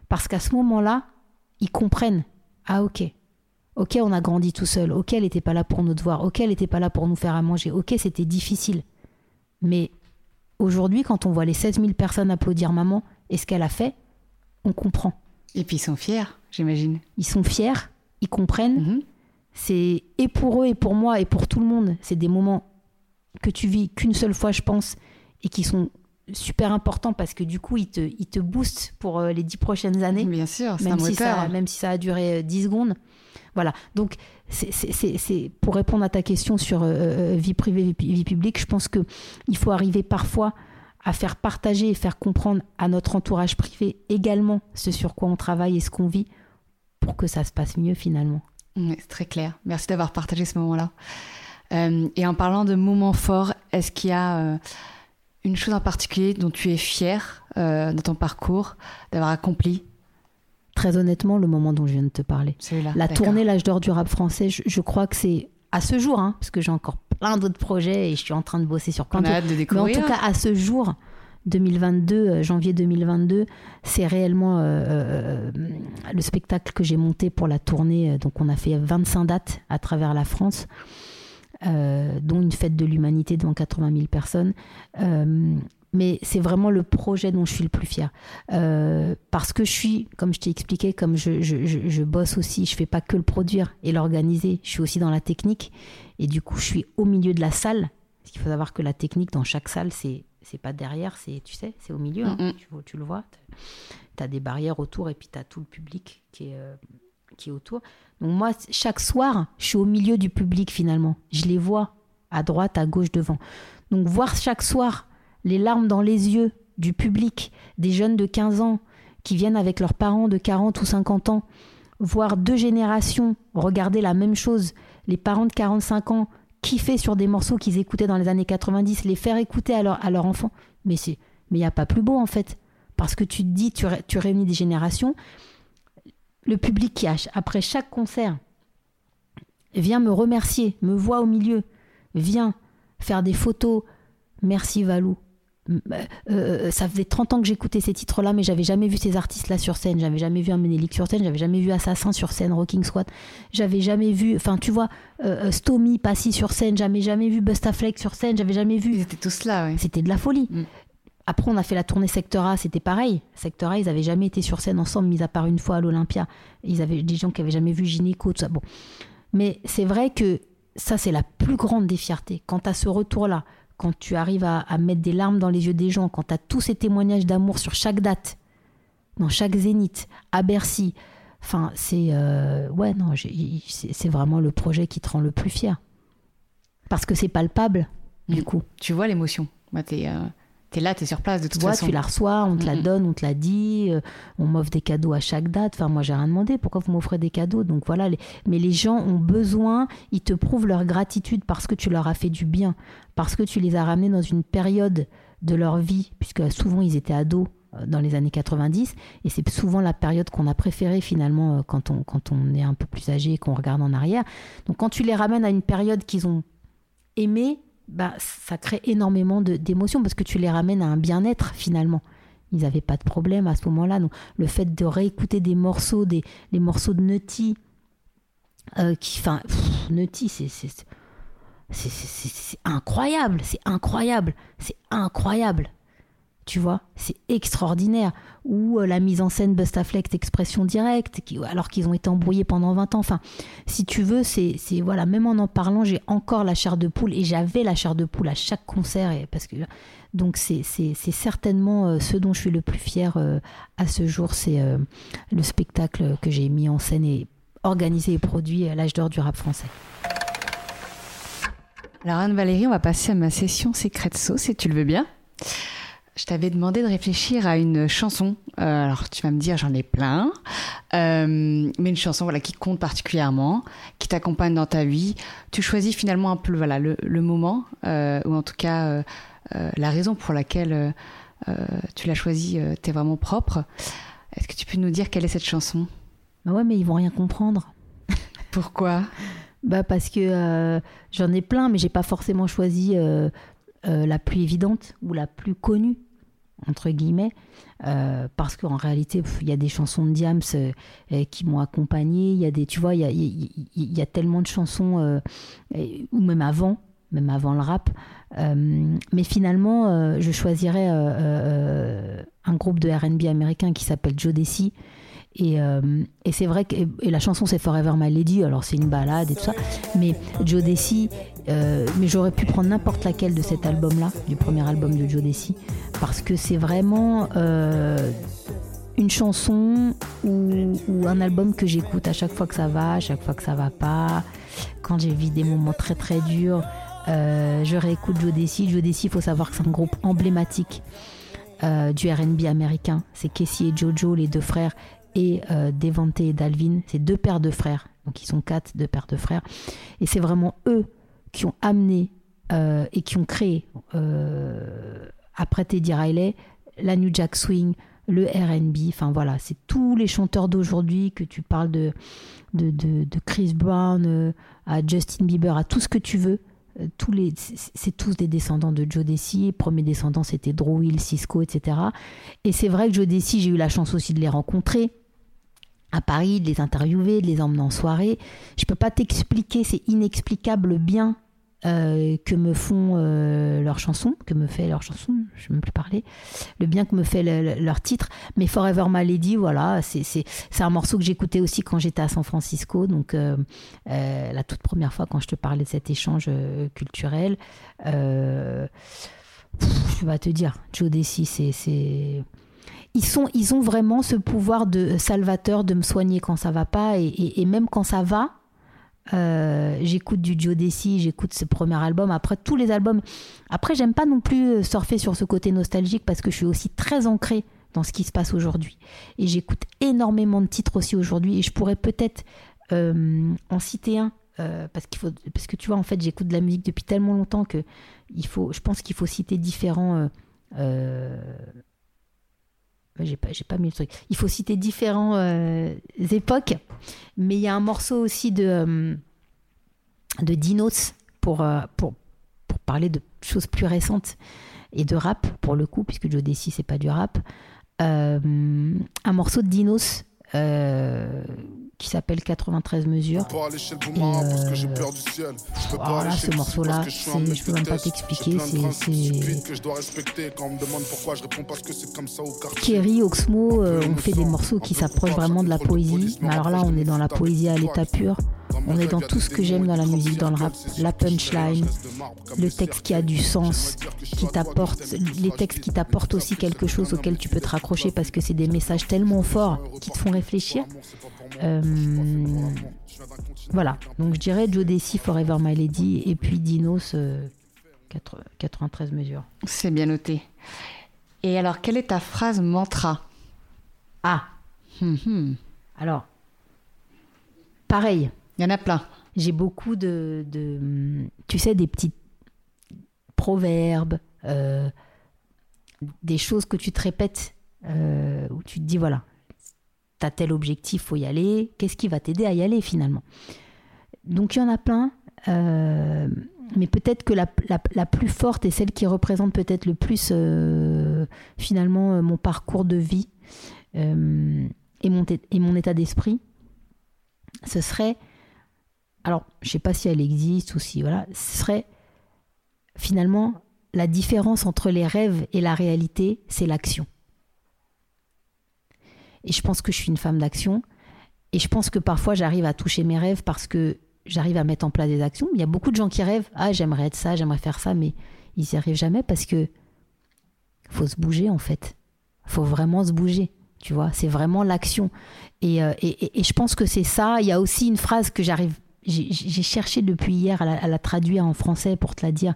Parce qu'à ce moment-là, ils comprennent. Ah ok, Ok, on a grandi tout seul. Ok, elle n'était pas là pour nous devoirs. Ok, elle n'était pas là pour nous faire à manger. Ok, c'était difficile. Mais aujourd'hui, quand on voit les 16 000 personnes applaudir maman et ce qu'elle a fait, on comprend. Et puis ils sont fiers, j'imagine. Ils sont fiers, ils comprennent. Mhm. C'est et pour eux et pour moi et pour tout le monde, c'est des moments que tu vis qu'une seule fois, je pense, et qui sont super importants parce que du coup, ils te, ils te boostent pour euh, les dix prochaines années. Bien sûr, c'est même, si ça, même si ça a duré 10 euh, secondes. Voilà. Donc, pour répondre à ta question sur euh, euh, vie privée, vie, publique, je pense qu'il faut arriver parfois à faire partager et faire comprendre à notre entourage privé également ce sur quoi on travaille et ce qu'on vit pour que ça se passe mieux finalement. c'est très clair. Merci d'avoir partagé ce moment-là. Euh, et en parlant de moments forts, est-ce qu'il y a une chose en particulier dont tu es fier dans ton parcours d'avoir accompli Très honnêtement, le moment dont je viens de te parler. la tournée L'âge d'or du rap français, je, crois que c'est à ce jour, hein, parce que j'ai encore plein d'autres projets et je suis en train de bosser sur plein d'autres. Mais en tout cas, à ce jour, 2022, euh, janvier 2022, c'est réellement euh, euh, le spectacle que j'ai monté pour la tournée. Donc, on a fait 25 dates à travers la France. dont une fête de l'humanité devant 80 000 personnes mais c'est vraiment le projet dont je suis le plus fier. Euh, parce que je suis, comme je t'ai expliqué, comme je, je, je, bosse aussi, je fais pas que le produire et l'organiser, je suis aussi dans la technique. Et du coup, je suis au milieu de la salle. Parce qu'il faut savoir que la technique dans chaque salle, c'est c'est pas derrière, c'est tu sais, c'est au milieu. Hein. tu, tu, le vois. Tu as des barrières autour et puis tu as tout le public qui est, euh, qui est autour. Donc moi, chaque soir, je suis au milieu du public finalement. Je les vois à droite, à gauche, devant. Donc voir chaque soir les larmes dans les yeux du public, des jeunes de 15 ans qui viennent avec leurs parents de 40 ou 50 ans, voir deux générations regarder la même chose, les parents de 45 ans kiffer sur des morceaux qu'ils écoutaient dans les années 90, les faire écouter à leur, à enfant. Mais c'est mais il n'y a pas plus beau en fait. Parce que tu te dis, tu, tu réunis des générations, le public qui, après chaque concert, vient me remercier, me voit au milieu, vient faire des photos. Merci Valou, euh, euh, ça faisait 30 ans que j'écoutais ces titres-là, mais j'avais jamais vu ces artistes-là sur scène. J'avais jamais vu un Menelik sur scène, j'avais jamais vu Assassin sur scène, Rocking Squad. J'avais jamais vu, enfin, tu vois, euh, Stomy, Passy sur scène, j'avais jamais vu Bustaflex sur scène, j'avais jamais vu. Ils étaient tous là, ouais. C'était de la folie. Mm. Après, on a fait la tournée Sector A, c'était pareil. Sector A, ils avaient jamais été sur scène ensemble, mis à part une fois à l'Olympia. Ils avaient des gens qui avaient jamais vu Gynéco, tout ça. Bon. Mais c'est vrai que ça, c'est la plus grande des fiertés. Quant à ce retour-là, quand tu arrives à, mettre des larmes dans les yeux des gens, quand tu as tous ces témoignages d'amour sur chaque date, dans chaque zénith, à Bercy, enfin, c'est euh, ouais, non, c'est vraiment le projet qui te rend le plus fier. Parce que c'est palpable, du mm. coup. Tu vois l'émotion. Bah, euh, T'es là, t'es sur place de toute façon. Tu la reçois, on te la donne, on te l'a dit, euh, on m'offre des cadeaux à chaque date. Enfin, moi, j'ai rien demandé. Pourquoi vous m'offrez des cadeaux? Donc voilà. Mais les gens ont besoin, ils te prouvent leur gratitude parce que tu leur as fait du bien, parce que tu les as ramenés dans une période de leur vie, puisque souvent ils étaient ados euh, dans les années 90, et c'est souvent la période qu'on a préférée finalement euh, quand on, quand on est un peu plus âgé et qu'on regarde en arrière. Donc quand tu les ramènes à une période qu'ils ont aimée, bah, ça crée énormément d'émotions parce que tu les ramènes à un bien-être finalement. Ils n'avaient pas de problème à ce moment-là. Donc, le fait de réécouter des morceaux, des, les morceaux de Nutty, euh, qui, enfin, Nutty, c'est incroyable, c'est incroyable, c'est incroyable tu vois, c'est extraordinaire. Ou euh, la mise en scène Bustaflex expression directe, alors qu'ils ont été embrouillés pendant 20 ans. Enfin, si tu veux, c'est, voilà, même en en parlant, j'ai encore la chair de poule et j'avais la chair de poule à chaque concert. Et, parce que, donc, c'est, certainement euh, ce dont je suis le plus fier euh, à ce jour. C'est le spectacle que j'ai mis en scène et organisé et produit à l'âge d'or du rap français. Alors, Anne-Valérie, on va passer à ma session Secret Sauce, si tu le veux bien. Je t'avais demandé de réfléchir à une chanson. Euh, alors tu vas me dire j'en ai plein, euh, mais une chanson voilà qui compte particulièrement, qui t'accompagne dans ta vie. Tu choisis finalement un peu voilà le, moment euh, ou en tout cas la raison pour laquelle tu l'as choisie t'es vraiment propre. Est-ce que tu peux nous dire quelle est cette chanson? Bah ouais, mais ils vont rien comprendre. Pourquoi? Bah parce que j'en ai plein, mais j'ai pas forcément choisi euh, la plus évidente ou la plus connue entre guillemets, euh, parce qu'en réalité, il y a des chansons de Diams euh, qui m'ont accompagné. Il y a des, tu vois, il y a, y a, tellement de chansons, ou même avant, même avant le rap. mais finalement, je choisirais un groupe de R&B américain qui s'appelle Joe Desi euh, et, c'est vrai que et la chanson c'est Forever My Lady, alors c'est une balade et tout ça. Mais Joe Desi, euh, mais j'aurais pu prendre n'importe laquelle de cet album-là, du premier album de Joe Desi, parce que c'est vraiment euh, une chanson ou, un album que j'écoute à chaque fois que ça va, à chaque fois que ça va pas, quand j'ai vu des moments très très durs. je réécoute Joe Desi. Joe Desi, il faut savoir que c'est un groupe emblématique. du RB américain. C'est Casey et Jojo, les deux frères, et euh, Devante et Dalvin. C'est deux paires de frères. Donc ils sont quatre, deux paires de frères. Et c'est vraiment eux qui ont amené euh, et qui ont créé, euh, après Teddy Riley, la New Jack Swing, le RB. Enfin voilà, c'est tous les chanteurs d'aujourd'hui que tu parles de, de, de, Chris Brown, euh, à Justin Bieber, à tout ce que tu veux. Euh, tous les, c'est tous des descendants de Joe Desi. Premier descendant, c'était Drew Hill, Cisco, etc. Et c'est vrai que Joe Desi, j'ai eu la chance aussi de les rencontrer à Paris, de les interviewer, de les emmener en soirée. Je peux pas t'expliquer, c'est inexplicable bien euh, que me font euh, leurs chansons, que me fait leur chanson, je ne même plus parler, le bien que me fait leur titre. Mais Forever My Lady, voilà, c'est un morceau que j'écoutais aussi quand j'étais à San Francisco, donc euh, la toute première fois quand je te parlais de cet échange culturel. je vais te dire, Joe Desi, c'est ils, sont, ils ont vraiment ce pouvoir de salvateur de me soigner quand ça va pas et, même quand ça va. Euh, j'écoute du Joe Desi, j'écoute ce premier album. Après, tous les albums. Après, j'aime pas non plus euh, surfer sur ce côté nostalgique parce que je suis aussi très ancrée dans ce qui se passe aujourd'hui. Et j'écoute énormément de titres aussi aujourd'hui. Et je pourrais peut-être euh, en citer un. parce, qu'il faut, parce que tu vois, en fait, j'écoute de la musique depuis tellement longtemps que il faut, je pense qu'il faut citer différents. J'ai pas, j'ai pas mis le truc. Il faut citer différents époques, mais il y a un morceau aussi de, de Dinos pour, pour, pour parler de choses plus récentes et de rap pour le coup, puisque Joe Desi c'est pas du rap. Euh, un morceau de Dinos euh, qui s'appelle 93 mesures. Et, euh, voilà, ce morceau-là, je peux même pas t'expliquer. Kerry, Oxmo euh, on fait des morceaux qui s'approchent vraiment de la poésie. Mais alors là, on est dans la poésie à l'état pur. On est dans tout ce que j'aime dans la musique, dans le rap, la punchline, le texte qui a du sens, qui t'apporte, les textes qui t'apportent aussi quelque chose auquel tu peux te raccrocher parce que c'est des messages tellement forts qui te font réfléchir. Euh, voilà, donc je dirais Joe Desi, Forever My Lady, et puis Dinos, 93 mesures. C'est bien noté. Et alors, quelle est ta phrase mantra? Ah hum, hum. Alors, pareil, il y en a plein. J'ai beaucoup de, tu sais, des petits proverbes, euh, des choses que tu te répètes, euh, où tu te dis, voilà, tu as tel objectif, faut y aller, qu'est-ce qui va t'aider à y aller finalement? Donc il y en a plein, euh, mais peut-être que la, plus forte et celle qui représente peut-être le plus finalement mon parcours de vie et, mon, et mon état d'esprit, ce serait alors je sais pas si elle existe ou si voilà, ce serait finalement la différence entre les rêves et la réalité, c'est l'action. Et je pense que je suis une femme d'action. Et je pense que parfois j'arrive à toucher mes rêves parce que j'arrive à mettre en place des actions. Il y a beaucoup de gens qui rêvent, ah j'aimerais être ça, j'aimerais faire ça, mais ils n'y arrivent jamais parce que faut se bouger en fait. Faut vraiment se bouger. Tu vois, c'est vraiment l'action. Et, euh, et, et, je pense que c'est ça. Il y a aussi une phrase que j'arrive j'ai cherché depuis hier à la, traduire en français pour te la dire,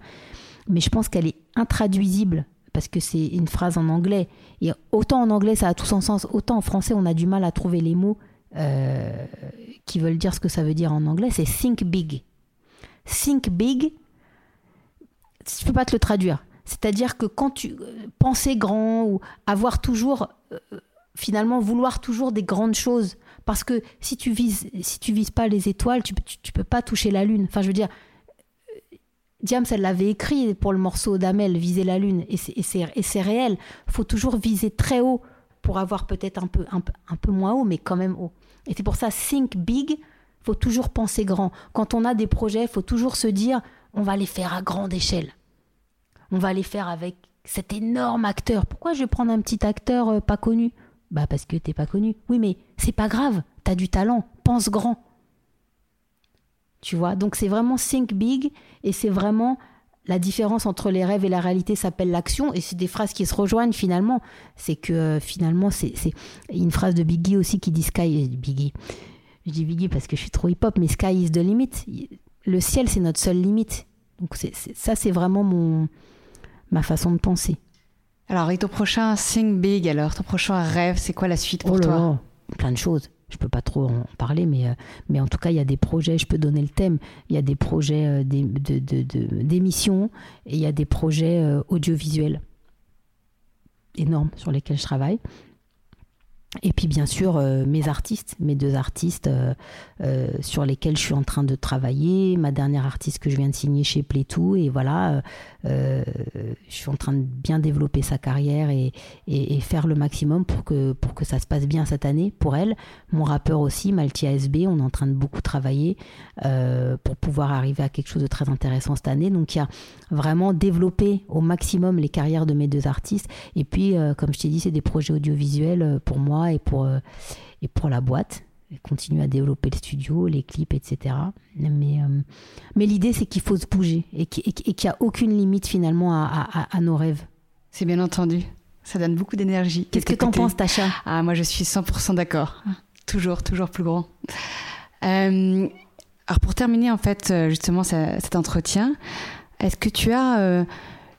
mais je pense qu'elle est intraduisible parce que c'est une phrase en anglais. Et autant en anglais ça a tout son sens, autant en français on a du mal à trouver les mots euh, qui veulent dire ce que ça veut dire en anglais. C'est think big. Think big, je peux pas te le traduire. C'est-à-dire que quand tu euh, penser grand ou avoir toujours euh, finalement vouloir toujours des grandes choses parce que si tu vises, si tu vises pas les étoiles, tu, tu, peux pas toucher la lune. Enfin, je veux dire, Diams, elle l'avait écrit pour le morceau d'Amel, viser la lune, et c'est réel. faut toujours viser très haut pour avoir peut-être un peu, un, un, peu moins haut, mais quand même haut. Et c'est pour ça, think big, faut toujours penser grand. Quand on a des projets, faut toujours se dire, on va les faire à grande échelle. On va les faire avec cet énorme acteur. Pourquoi je vais prendre un petit acteur euh, pas connu? Bah parce que t'es pas connu. Oui mais c'est pas grave, t'as du talent, pense grand. Tu vois, donc c'est vraiment think big et c'est vraiment la différence entre les rêves et la réalité s'appelle l'action et c'est des phrases qui se rejoignent finalement. C'est que euh, finalement c'est une phrase de Biggie aussi qui dit Sky Biggie. Je dis Biggie parce que je suis trop hip hop mais Sky is the limit. Le ciel c'est notre seule limite. Donc ça c'est vraiment mon ma façon de penser. Alors, et ton prochain Think Big, alors, ton prochain rêve, c'est quoi la suite pour oh toi? Plein de choses. Je peux pas trop en parler, mais, euh, mais en tout cas, il y a des projets, je peux donner le thème. Il y a des projets euh, d'émissions et il y a des projets euh, audiovisuels énormes sur lesquels je travaille. Et puis bien sûr euh, mes artistes, mes deux artistes euh, euh, sur lesquels je suis en train de travailler, ma dernière artiste que je viens de signer chez Playtoo et voilà, je suis en train de bien développer sa carrière et, faire le maximum pour que, pour que ça se passe bien cette année pour elle. Mon rappeur aussi, Malti ASB, on est en train de beaucoup travailler pour pouvoir arriver à quelque chose de très intéressant cette année. Donc il y a vraiment développé au maximum les carrières de mes deux artistes et puis comme je t'ai dit, c'est des projets audiovisuels pour moi et pour, euh, et pour la boîte. continuer à développer le studio, les clips, etc. Mais, euh, mais l'idée, c'est qu'il faut se bouger et qu'il n'y a aucune limite finalement à, à, nos rêves. C'est bien entendu. Ça donne beaucoup d'énergie. Qu'est-ce que tu en penses, Tacha? Ah, moi, je suis 100% d'accord. Toujours, toujours plus grand. Euh, Alors pour terminer en fait justement cet entretien, est-ce que tu as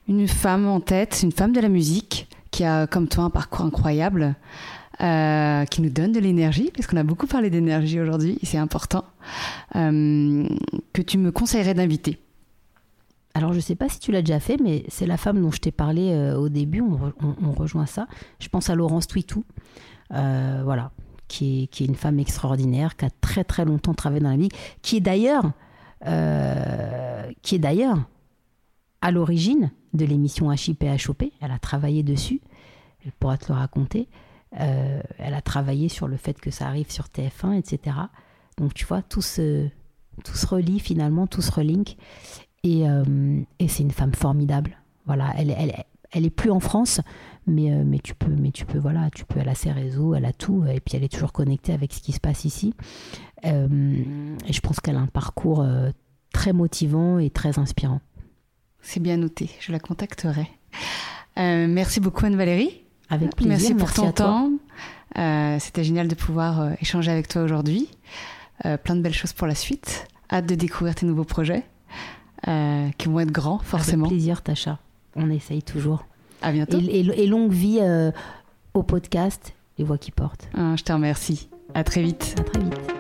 une femme en tête, une femme de la musique qui a comme toi un parcours incroyable? Euh, qui nous donne de l'énergie, parce qu'on a beaucoup parlé d'énergie aujourd'hui, c'est important, euh, que tu me conseillerais d'inviter alors je ne sais pas si tu l'as déjà fait, mais c'est la femme dont je t'ai parlé euh, au début, on, rejoint ça. Je pense à Laurence Twitou, voilà, qui est, qui est, une femme extraordinaire, qui a très très longtemps travaillé dans la vie, qui est d'ailleurs, qui est d'ailleurs à l'origine de l'émission HIP HOP, elle a travaillé dessus, elle pourra te le raconter. Euh, elle a travaillé sur le fait que ça arrive sur TF1, etc. Donc tu vois, tout se, tout se relie finalement, tout se relink. Et, euh, et c'est une femme formidable. Voilà, elle, elle, elle est plus en France, mais, euh, mais tu peux, mais tu peux, voilà, tu peux, elle a ses réseaux, elle a tout, et puis elle est toujours connectée avec ce qui se passe ici. et je pense qu'elle a un parcours très motivant et très inspirant. C'est bien noté, je la contacterai. merci beaucoup Anne-Valérie. Avec plaisir. Merci pour ton temps. Euh, c'était génial de pouvoir euh, échanger avec toi aujourd'hui. Euh, plein de belles choses pour la suite. Hâte de découvrir tes nouveaux projets qui vont être grands, forcément. Avec plaisir, Tacha. On essaye toujours. À bientôt. Et, longue vie au podcast Les Voix qui portent. Ah, je te remercie. À très vite. À très vite.